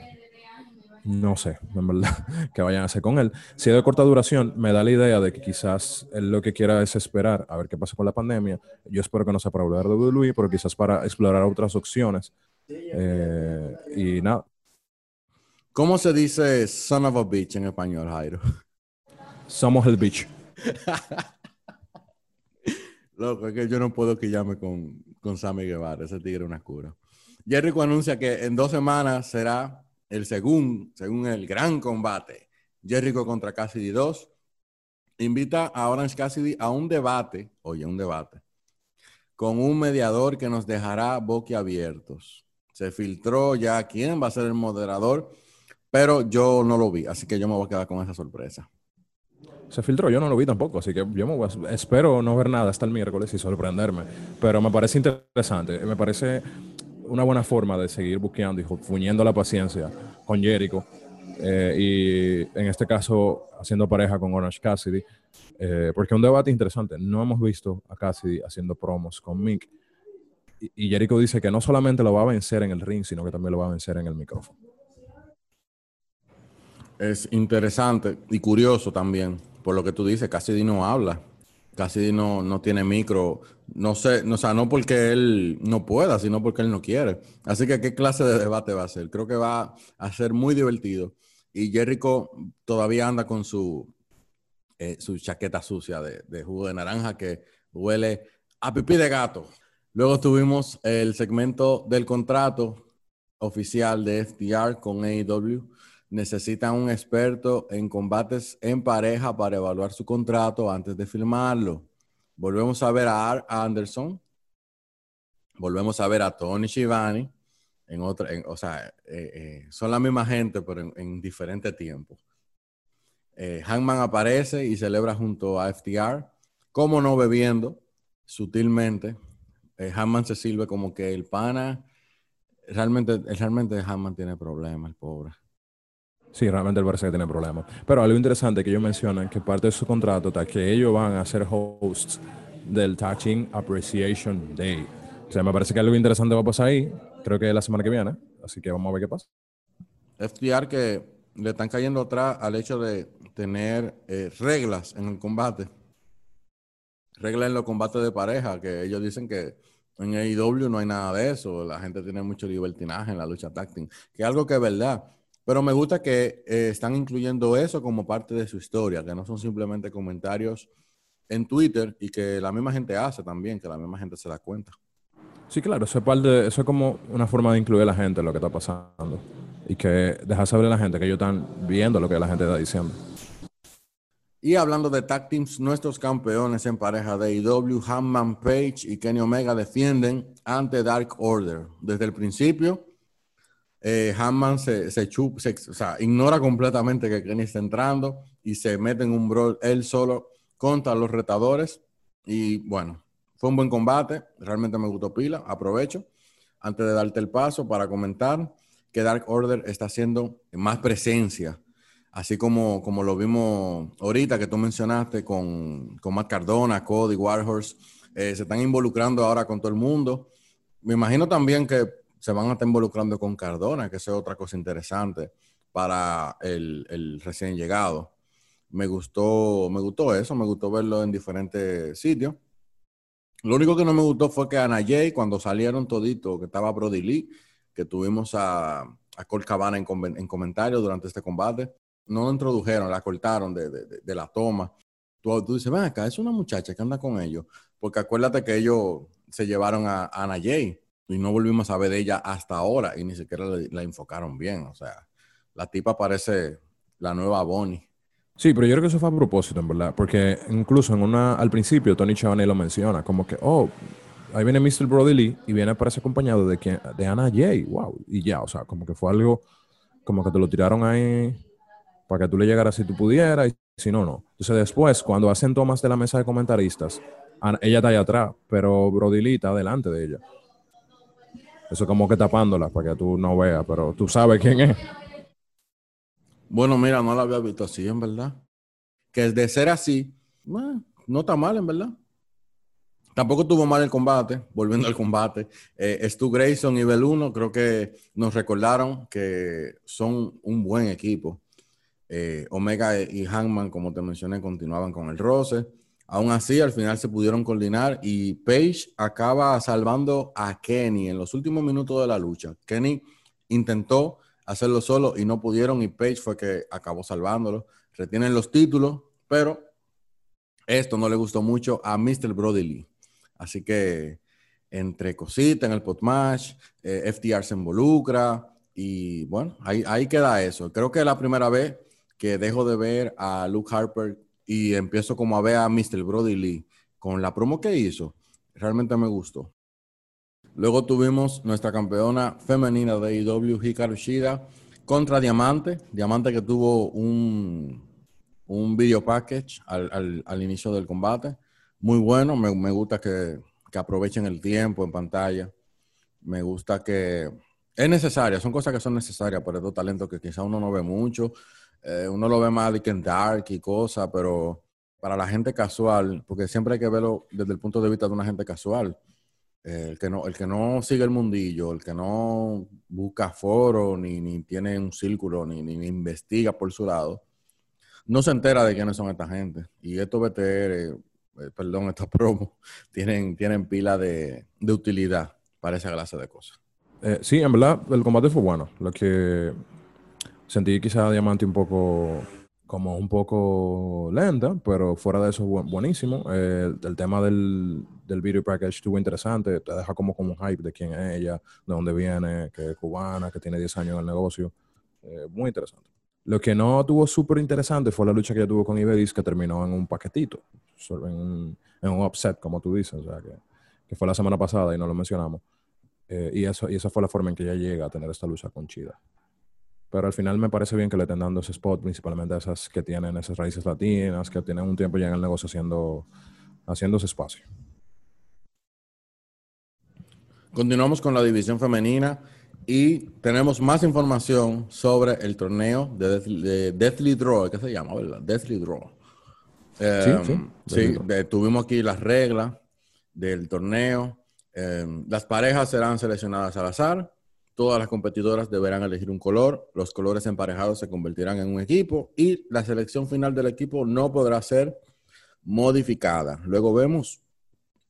no sé, en verdad, qué vayan a hacer con él. Si es de corta duración, me da la idea de que quizás él lo que quiera es esperar a ver qué pasa con la pandemia. Yo espero que no sea para volver a WWE, pero quizás para explorar otras opciones. Eh, y nada, ¿Cómo se dice son of a bitch en español, Jairo? somos el bitch. Loco, es que yo no puedo quillarme con, con Sammy Guevara, ese tigre es una cura. Jericho anuncia que en dos semanas será el según, según el gran combate, Jericho contra Cassidy 2. Invita a Orange Cassidy a un debate, oye, un debate, con un mediador que nos dejará boquiabiertos. Se filtró ya quién va a ser el moderador, pero yo no lo vi, así que yo me voy a quedar con esa sorpresa. Se filtró, yo no lo vi tampoco, así que yo me voy a- espero no ver nada hasta el miércoles y sorprenderme. Pero me parece interesante, me parece una buena forma de seguir buqueando y fuñendo la paciencia con Jericho. eh, y en este caso, haciendo pareja con Orange Cassidy. eh, porque un debate interesante. No hemos visto a Cassidy haciendo promos con Mick. Y, y Jericho dice que no solamente lo va a vencer en el ring, sino que también lo va a vencer en el micrófono. Es interesante y curioso también, por lo que tú dices, Cassidy no habla. Cassidy no, no tiene micro, no sé, no, o sea, no porque él no pueda, sino porque él no quiere. Así que, ¿qué clase de debate va a ser? Creo que va a ser muy divertido. Y Jericho todavía anda con su, eh, su chaqueta sucia de, de jugo de naranja que huele a pipí de gato. Luego tuvimos el segmento del contrato oficial de FTR con AEW. Necesitan un experto en combates en pareja para evaluar su contrato antes de firmarlo. Volvemos a ver a Ar Anderson. Volvemos a ver a Tony Schiavone. En otra, en- o sea, eh, eh, son la misma gente, pero en, en diferentes tiempos. Eh, Hangman aparece y celebra junto a FTR, como no bebiendo, sutilmente. Hangman se sirve como que el pana, realmente, realmente Hangman tiene problemas, el pobre. Sí, realmente él parece que tiene problemas. Pero algo interesante que ellos mencionan que parte de su contrato está que ellos van a ser hosts del Touching Appreciation Day. O sea, me parece que algo interesante va a pasar ahí. Creo que es la semana que viene. Así que vamos a ver qué pasa. FTR que le están cayendo atrás al hecho de tener eh, reglas en el combate. Reglas en los combates de pareja, que ellos dicen que en AEW no hay nada de eso. La gente tiene mucho libertinaje en la lucha táctil, que algo que es verdad. Pero me gusta que eh, están incluyendo eso como parte de su historia, que no son simplemente comentarios en Twitter y que la misma gente hace también, que la misma gente se da cuenta. Sí, claro, eso es, parte de- eso es como una forma de incluir a la gente en lo que está pasando. Y que dejar saber a la gente que ellos están viendo lo que la gente está diciendo. Y hablando de tag teams, nuestros campeones en pareja de AEW, Hanman Page y Kenny Omega defienden ante Dark Order. Desde el principio, eh, se, se, chup- se- o sea, ignora completamente que Kenny está entrando y se mete en un brawl él solo contra los retadores. Y bueno, fue un buen combate. Realmente me gustó pila. Aprovecho antes de darte el paso para comentar que Dark Order está haciendo más presencia así como, como lo vimos ahorita que tú mencionaste con, con Matt Cardona, Cody, Warhorse, eh, se están involucrando ahora con todo el mundo. Me imagino también que se van a estar involucrando con Cardona, que eso es otra cosa interesante para el, recién llegado. Me gustó, me gustó eso, me gustó verlo en diferentes sitios. Lo único que no me gustó fue que Ana Jay, cuando salieron todito, que estaba Brody Lee, que tuvimos a, a Cabana en, en comentarios durante este combate, no lo introdujeron, la cortaron de, la toma. Tú, tú dices, ven acá, es una muchacha que anda con ellos. Porque acuérdate que ellos se llevaron a, a Ana Jay y no volvimos a ver de ella hasta ahora y ni siquiera la, la enfocaron bien. O sea, la tipa parece la nueva Bonnie. Sí, pero yo creo que eso fue a propósito, en verdad. Porque incluso en una, al principio Tony Chavane lo menciona, como que, oh, ahí viene Mr. Brody Lee y viene parece acompañado de, quien, de Anna Jay. Wow. Y ya, o sea, como que fue algo, como que te lo tiraron ahí para que tú le llegaras si tú pudieras y si no, no. Entonces después, cuando hacen tomas de la mesa de comentaristas, ella está ahí atrás, pero Brody Lee está delante de ella. Eso como que tapándola para que tú no veas, pero tú sabes quién es. Bueno, mira, no la había visto así, en verdad. Que de ser así, bueno, no está mal, en verdad. Tampoco tuvo mal el combate, volviendo al combate. Eh, Stu Grayson y Beluno creo que nos recordaron que son un buen equipo. Eh, Omega y Hangman, como te mencioné, continuaban con el roce. Aún así, al final se pudieron coordinar y Page acaba salvando a Kenny en los últimos minutos de la lucha. Kenny intentó hacerlo solo y no pudieron y Page fue que acabó salvándolo. Retienen los títulos, pero esto no le gustó mucho a Mr. Brody Lee. Así que entre cositas en el potmatch, eh, FTR se involucra y bueno, ahí, ahí queda eso. Creo que es la primera vez que dejo de ver a Luke Harper y empiezo como a ver a Mr. Brody Lee con la promo que hizo. realmente me gustó. Luego tuvimos nuestra campeona femenina de AEW, Hikaru Shida, contra Diamante. Diamante que tuvo un, un video package al, al, inicio del combate. Muy bueno, me, me gusta que, que, aprovechen el tiempo en pantalla. Me gusta que es necesaria, son cosas que son necesarias por estos talentos que quizá uno no ve mucho. Eh, uno lo ve más que en dark y cosas, pero para la gente casual, porque siempre hay que verlo desde el punto de vista de una gente casual. Eh, el, que no, el que no sigue el mundillo, el que no busca foro, ni, ni tiene un círculo, ni, ni, investiga por su lado, no se entera de quiénes son esta gente. Y estos BTR, eh, perdón, estos promos, tienen, tienen pila de, de, utilidad para esa clase de cosas. Sí, en verdad, el combate fue bueno. Lo que Sentí quizá Diamante un poco, como un poco lenta, pero fuera de eso buenísimo. Eh, el tema del, del video package estuvo interesante, te deja como, como un hype de quién es ella, de dónde viene, que es cubana, que tiene 10 años en el negocio. Eh, muy interesante. Lo que no tuvo súper interesante fue la lucha que ella tuvo con Ibedis, que terminó en un paquetito, en un, en un upset, como tú dices, o sea, que, que fue la semana pasada y no lo mencionamos. Eh, y, eso, y esa fue la forma en que ella llega a tener esta lucha con Chida. Pero al final me parece bien que le estén dando ese spot, principalmente a esas que tienen esas raíces latinas, que tienen un tiempo ya en el negocio haciendo, haciendo ese espacio. Continuamos con la división femenina y tenemos más información sobre el torneo de, Deathly Draw, ¿qué se llama? ¿verdad? Deathly Draw. sí, sí, em, tuvimos aquí las reglas del torneo. Em, las parejas serán seleccionadas al azar. Todas las competidoras deberán elegir un color, los colores emparejados se convertirán en un equipo y la selección final del equipo no podrá ser modificada. Luego vemos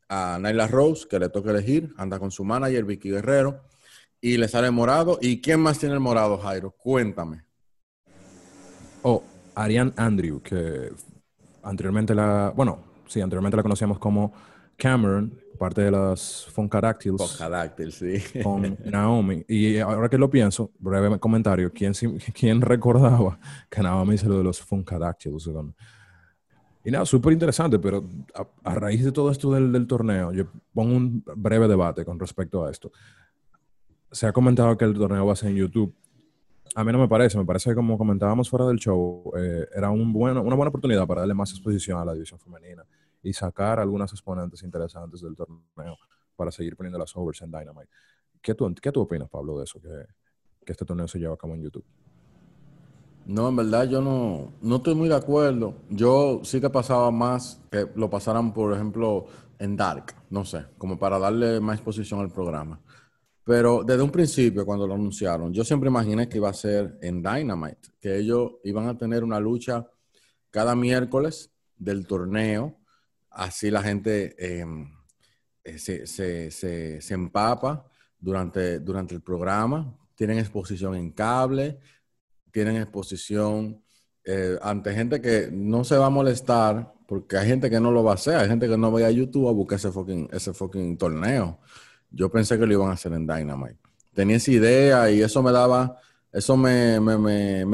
a Naila Rose, que le toca elegir, anda con su manager Vicky Guerrero, y le sale morado. ¿Y quién más tiene el morado, Jairo? Cuéntame. Oh, Ariane Andrew, que anteriormente la, bueno, sí, anteriormente la conocíamos como Cameron, parte de las Funkadactyls. Funkadactyls, sí. Con Naomi. Y ahora que lo pienso, breve comentario, ¿quién, quién recordaba que Naomi se lo de los Funkadactyls? Y nada, súper interesante, pero a, raíz de todo esto del, del, torneo, yo pongo un breve debate con respecto a esto. Se ha comentado que el torneo va a ser en YouTube. A mí no me parece, me parece que como comentábamos fuera del show, eh, era un bueno, una buena oportunidad para darle más exposición a la división femenina y sacar algunas exponentes interesantes del torneo para seguir poniendo las overs en Dynamite. ¿Qué tú, qué tú opinas, Pablo, de eso, que, que este torneo se lleva a cabo en YouTube? No, en verdad yo no, no estoy muy de acuerdo. Yo sí que pasaba más que lo pasaran, por ejemplo, en Dark, no sé, como para darle más exposición al programa. Pero desde un principio, cuando lo anunciaron, yo siempre imaginé que iba a ser en Dynamite, que ellos iban a tener una lucha cada miércoles del torneo Así la gente em, eh, se, empapa durante, durante el programa. Tienen exposición en cable, tienen exposición eh, ante gente que no se va a molestar, porque hay gente que no lo va a hacer, hay gente que no va a YouTube a buscar ese fucking, ese fucking torneo. Yo pensé que lo iban a hacer en Dynamite. Tenía esa idea y eso me daba, eso me,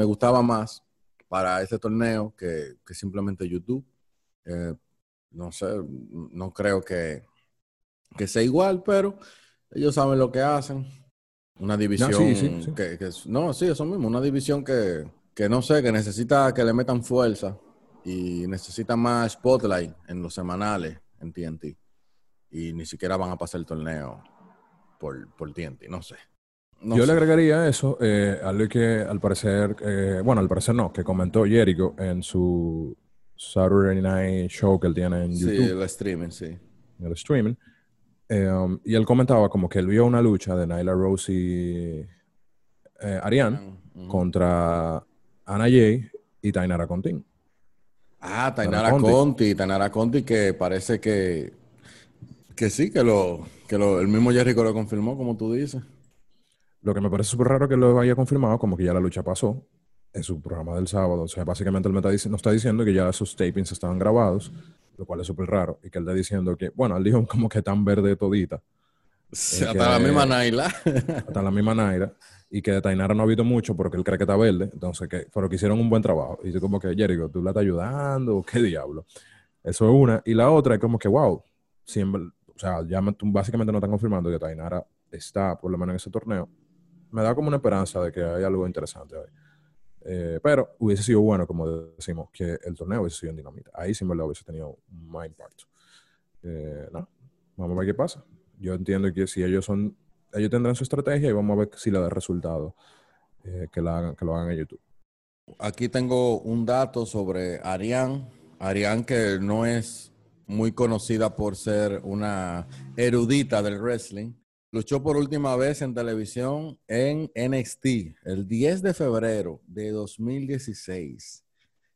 gustaba más para ese torneo que, simplemente YouTube. Eh, no sé, no creo que, que sea igual, pero ellos saben lo que hacen. Una división Que, no, sí, eso mismo, una división que, que no sé, que necesita que le metan fuerza y necesita más spotlight en los semanales en TNT. Y ni siquiera van a pasar el torneo por, por TNT, no sé. Yo le agregaría eso, eh, algo que al parecer, eh, bueno, al parecer no, que comentó Jericho en su Saturday Night Show que él tiene en YouTube. Sí, el streaming, sí. El streaming. Um, y él comentaba como que él vio una lucha de Nyla Rose y eh, Ariane contra Ana Jay y Tainara Conti. Ah, Tainara Conti. Tainara Conti que parece que, que sí, que, lo, que lo, el mismo Jericho lo confirmó, como tú dices. Lo que me parece súper raro que lo haya confirmado, como que ya la lucha pasó en su programa del sábado. O sea, básicamente él me está nos está diciendo que ya esos tapings estaban grabados, lo cual es súper raro. Y que él está diciendo que, bueno, él dijo como que tan verde todita. hasta la misma Naila. hasta la misma Naila. Y que de Tainara no ha visto mucho porque él cree que está verde. Entonces, que, pero que hicieron un buen trabajo. Y yo como que, Jericho, ¿tú la estás ayudando? ¿Qué diablo? Eso es una. Y la otra es como que, wow, o sea, ya me- básicamente no están confirmando que Tainara está por lo menos en ese torneo, me da como una esperanza de que hay algo interesante ahí. Eh, pero hubiese sido bueno, como decimos, que el torneo hubiese sido en dinamita. Ahí sí me lo hubiese tenido más impacto. Eh, no, vamos a ver qué pasa. Yo entiendo que si ellos son, ellos tendrán su estrategia y vamos a ver si le da resultado eh, que, la hagan, que lo hagan en YouTube. Aquí tengo un dato sobre Ariane. Ariane que no es muy conocida por ser una erudita del wrestling. Luchó por última vez en televisión en NXT el 10 de febrero de 2016,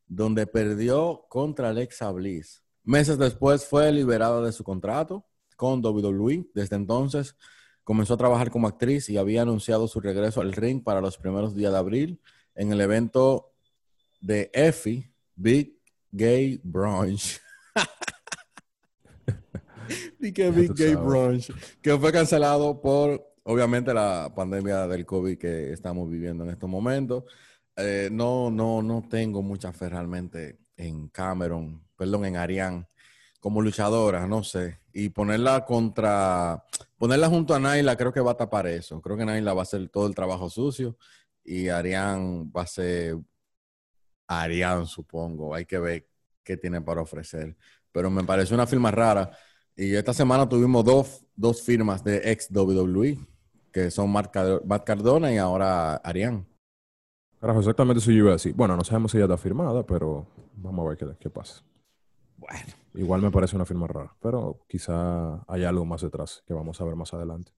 donde perdió contra Alexa Bliss. Meses después fue liberada de su contrato con WWE. Desde entonces comenzó a trabajar como actriz y había anunciado su regreso al ring para los primeros días de abril en el evento de Effie Big Gay Brunch. y que Big Gay. Brunch, que fue cancelado por, obviamente, la pandemia del COVID que estamos viviendo en estos momentos. Eh, no, no, no tengo mucha fe realmente en Cameron, perdón, en Ariane como luchadora, no sé. Y ponerla contra, ponerla junto a Naila, creo que va a tapar eso. Creo que Naila va a hacer todo el trabajo sucio y Ariane va a ser Ariane, supongo. Hay que ver qué tiene para ofrecer. Pero me pareció una firma rara. Y esta semana tuvimos dos, dos firmas de ex WWE, que son Matt, Car- Matt Cardona y ahora Ariane. Carajo, exactamente eso yo iba a decir. Bueno, no sabemos si ya está firmada, pero vamos a ver qué, qué pasa. Bueno, Igual me parece una firma rara, pero quizá hay algo más detrás que vamos a ver más adelante.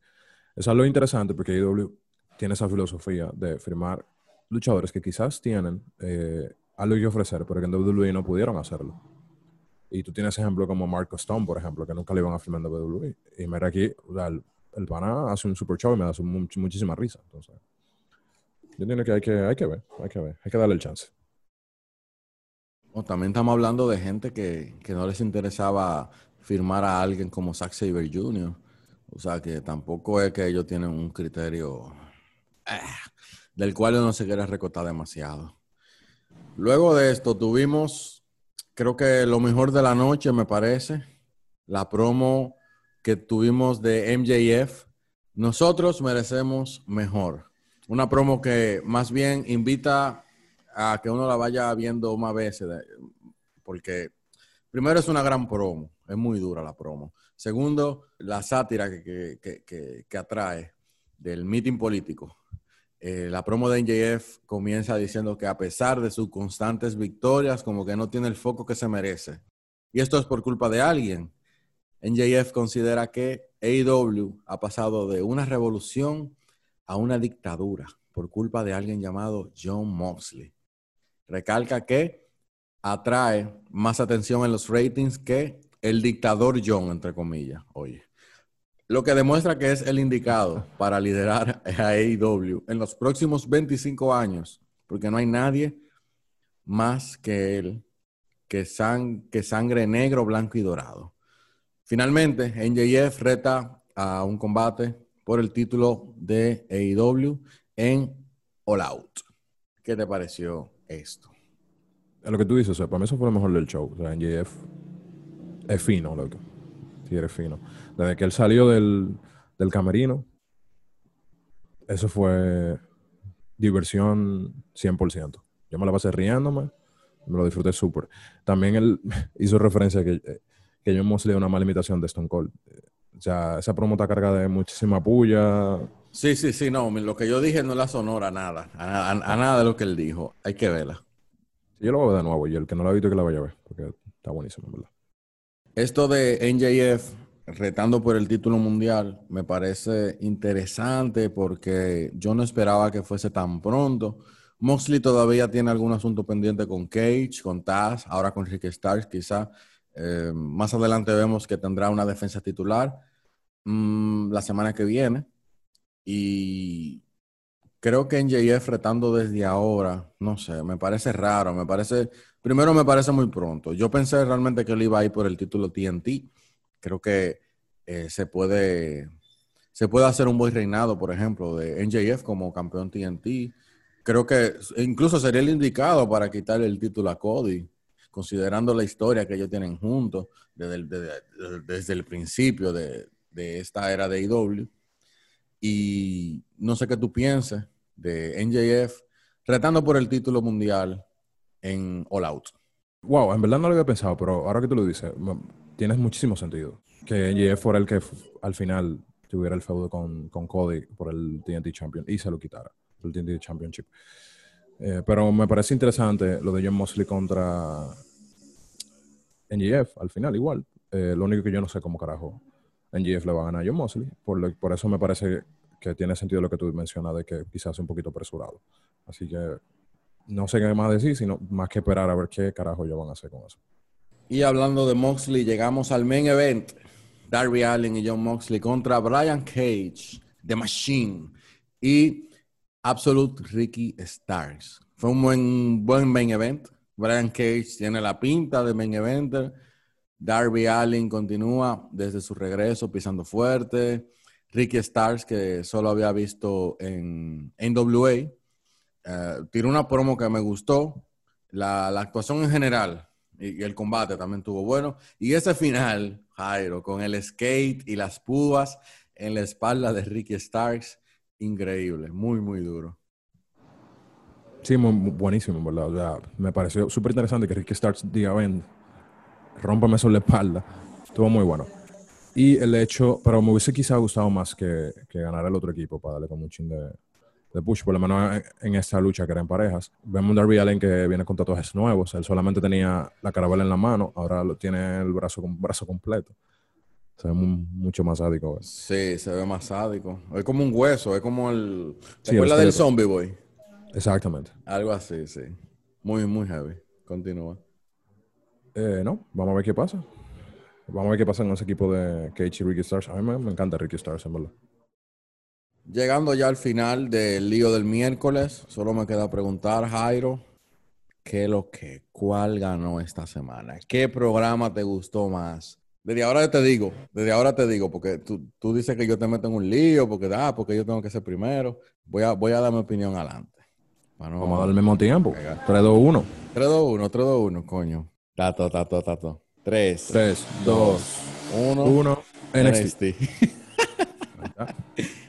Eso es lo interesante porque AEW tiene esa filosofía de firmar luchadores que quizás tienen eh, algo que ofrecer, pero que en WWE no pudieron hacerlo. Y tú tienes ejemplo como Marco Stone, por ejemplo, que nunca le iban a firmar en WWE. Y mira aquí, o sea, el, el pana hace un super show y me da su- much- muchísima risa. Entonces, yo entiendo que hay que, hay que ver, hay que ver, hay que darle el chance. o también estamos hablando de gente que, que no les interesaba firmar a alguien como Zack Saber Jr. O sea que tampoco es que ellos tienen un criterio ah, del cual uno se quiere recortar demasiado. Luego de esto tuvimos, creo que lo mejor de la noche me parece, la promo que tuvimos de MJF. Nosotros merecemos mejor. Una promo que más bien invita a que uno la vaya viendo más veces, porque primero es una gran promo, es muy dura la promo. Segundo, la sátira que, que- que- que- atrae del meeting político. Eh, la promo de NJF comienza diciendo que a pesar de sus constantes victorias, como que no tiene el foco que se merece. Y esto es por culpa de alguien. NJF considera que AEW ha pasado de una revolución a una dictadura por culpa de alguien llamado John Moxley. Recalca que atrae más atención en los ratings que el dictador John, entre comillas. Oye, lo que demuestra que es el indicado para liderar a AEW en los próximos 25 años, porque no hay nadie más que él que, sang- que sangre negro, blanco y dorado. Finalmente, NJF reta a un combate por el título de AEW en All Out. ¿Qué te pareció esto? Es lo que tú dices, o sea, para mí eso fue lo mejor del show. O sea, NJF es fino, loco. Sí, eres fino. Desde que él salió del, del camerino, eso fue diversión 100%. Yo me la pasé riéndome, me lo disfruté súper. También él hizo referencia a que, que John Mosley es una mala imitación de Stone Cold. O sea, esa promo está cargada de muchísima puya. Sí, sí, sí, no, lo que yo dije no la sonora a nada, a, a- a nada de lo que él dijo. Hay que verla. Yo lo voy a ver de nuevo y el que no la ha visto que la vaya a ver, porque está buenísimo, en ¿verdad? Esto de NJF retando por el título mundial me parece interesante porque yo no esperaba que fuese tan pronto. Moxley todavía tiene algún asunto pendiente con Cage, con Taz, ahora con Ricky Starks quizá. Eh, más adelante vemos que tendrá una defensa titular mm, la semana que viene. Y creo que NJF retando desde ahora, no sé, me parece raro, me parece, primero me parece muy pronto. Yo pensé realmente que él iba a ir por el título TNT. Creo que eh, se puede se puede hacer un buen reinado, por ejemplo, de NJF como campeón TNT. Creo que incluso sería el indicado para quitar el título a Cody. considerando la historia que ellos tienen juntos desde el, principio de, de, esta era de IW. Y no sé qué tú pienses de NJF retando por el título mundial en All Out. Wow, en verdad no lo había pensado, pero ahora que tú lo dices, tienes muchísimo sentido. Que NJF fuera el que al final tuviera el feudo con, con Cody por el TNT Champion y se lo quitara, el TNT Championship. Eh, pero me parece interesante lo de John Mosley contra NGF al final, igual. Eh, lo único que yo no sé cómo carajo NGF le va a ganar a John Mosley. Por, por eso me parece que tiene sentido lo que tú mencionas de que quizás un poquito apresurado. Así que no sé qué más decir, sino más que esperar a ver qué carajo ellos van a hacer con eso. Y hablando de Moxley, llegamos al main event. Darby Allen y John Moxley contra Brian Cage, The Machine y Absolute Ricky Stars. Fue un buen, buen main event. Brian Cage tiene la pinta de main eventer. Darby Allen continúa desde su regreso pisando fuerte. Ricky Stars, que solo había visto en NWA, eh, tiró una promo que me gustó. La, la actuación en general y, el combate también tuvo bueno. Y ese final, Jairo, con el skate y las púas en la espalda de Ricky Starks, increíble, muy, muy duro. Sí, muy, buenísimo, ¿verdad? me pareció súper interesante que Ricky Starks diga, ven, rómpame sobre la espalda. Estuvo muy bueno. Y el hecho, pero me hubiese quizá gustado más que, que ganara el otro equipo para darle como un chin de, de push, por lo menos en, esta lucha que era en parejas. Vemos un Darby Allen que viene con tatuajes nuevos. Él solamente tenía la carabela en la mano, ahora lo tiene el brazo, brazo completo. Se ve mucho más sádico. Sí, se ve más sádico. Es como un hueso, es como el. ¿Te acuerdas del Zombie Boy? Exactamente. Algo así, sí. Muy, muy heavy. Continúa. Eh, no, vamos a ver qué pasa. Vamos a ver qué pasa en ese equipo de Cage y Ricky Stars. A mí me, me encanta Ricky Stars, en verdad. Llegando ya al final del lío del miércoles, solo me queda preguntar, Jairo, ¿qué lo que? ¿Cuál ganó esta semana? ¿Qué programa te gustó más? Desde ahora te digo, desde ahora te digo, porque tú, tú dices que yo te meto en un lío, porque, ah, porque yo tengo que ser primero. Voy a, voy a dar mi opinión adelante. Vamos a dar el mismo tiempo. 3-2-1. 3-2-1, 3-2-1, coño. Tato, tato, tato. 3, 3, 2, 1. 1. NXT.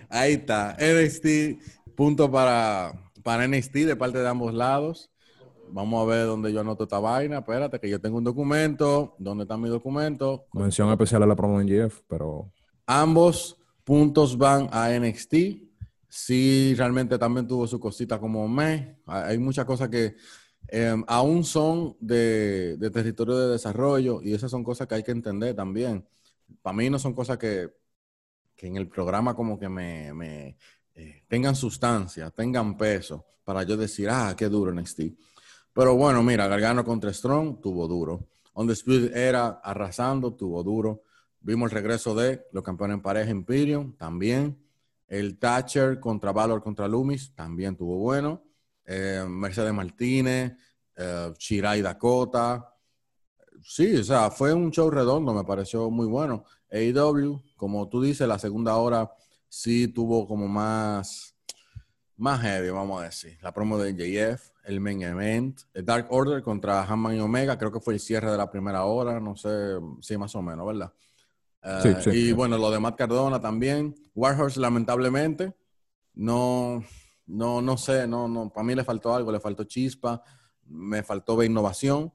Ahí está. NXT, punto para, para NXT de parte de ambos lados. Vamos a ver dónde yo anoto esta vaina. Espérate, que yo tengo un documento. ¿Dónde está mi documento? Mención especial a la promo en GF, pero. Ambos puntos van a NXT. Sí, realmente también tuvo su cosita como me. Hay muchas cosas que em, aún son de, de territorio de desarrollo y esas son cosas que hay que entender también. Para mí no son cosas que que en el programa como que me, eh, tengan sustancia, tengan peso, para yo decir, ah, qué duro NXT. Pero bueno, mira, Gargano contra Strong tuvo duro. On the era arrasando, tuvo duro. Vimos el regreso de los campeones en pareja Imperium, también. El Thatcher contra Valor contra Loomis, también tuvo bueno. Eh, Mercedes Martínez, eh, Shirai Dakota. Sí, o sea, fue un show redondo, me pareció muy bueno. AEW, como tú dices, la segunda hora sí tuvo como más, más heavy, vamos a decir. La promo de JF, el main event, el Dark Order contra Hammond y Omega, creo que fue el cierre de la primera hora, no sé, sí, más o menos, ¿verdad? Eh, y bueno, lo de Matt Cardona también. Warhorse, lamentablemente, no, no, no sé, no, no, para mí le faltó algo, le faltó chispa, me faltó innovación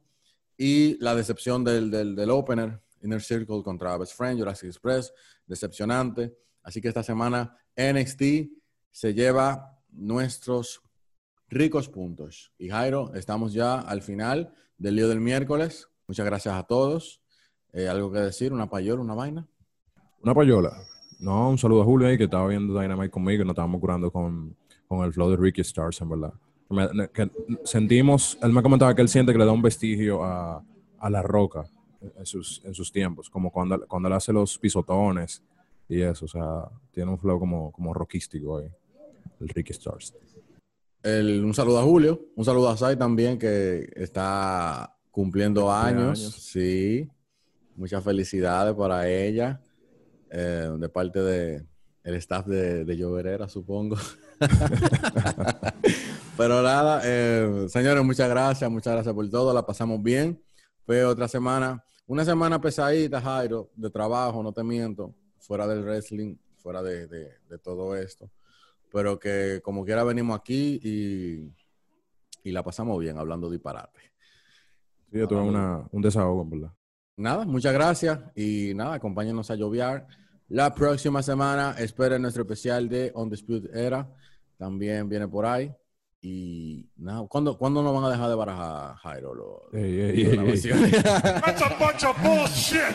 y la decepción del, del, del opener Inner Circle contra Best Friend, Jurassic Express, decepcionante. Así que esta semana NXT se lleva nuestros ricos puntos. Y Jairo, estamos ya al final del lío del miércoles. Muchas gracias a todos. Eh, ¿Algo que decir? ¿Una payola, una vaina? Una payola. No, un saludo a Julio ahí que estaba viendo Dynamite conmigo y nos estábamos curando con, con el flow de Ricky Stars, en verdad. sentimos, él me comentaba que él siente que le da un vestigio a, a la roca en sus, en sus tiempos, como cuando, cuando él hace los pisotones y eso, o sea, tiene un flow como, como rockístico ahí, el Ricky Stars. un saludo a Julio, un saludo a Sai también, que está cumpliendo años. Sí, muchas felicidades para ella, eh, de parte de el staff de, de Lloverera, supongo. Pero nada, eh, señores, muchas gracias, muchas gracias por todo, la pasamos bien. Pero otra semana, una semana pesadita, Jairo, de trabajo, no te miento, fuera del wrestling, fuera de, de- de todo esto. Pero que como quiera venimos aquí y, y la pasamos bien hablando disparate. Sí, yo tuve una, un desahogo, en verdad. Nada, muchas gracias y nada, acompáñenos a lloviar. La próxima semana esperen nuestro especial de On Dispute Era. También viene por ahí. Y nada, ¿cuándo, ¿cuándo nos van a dejar de barajar, Jairo? Lo-? That's a bunch of bullshit.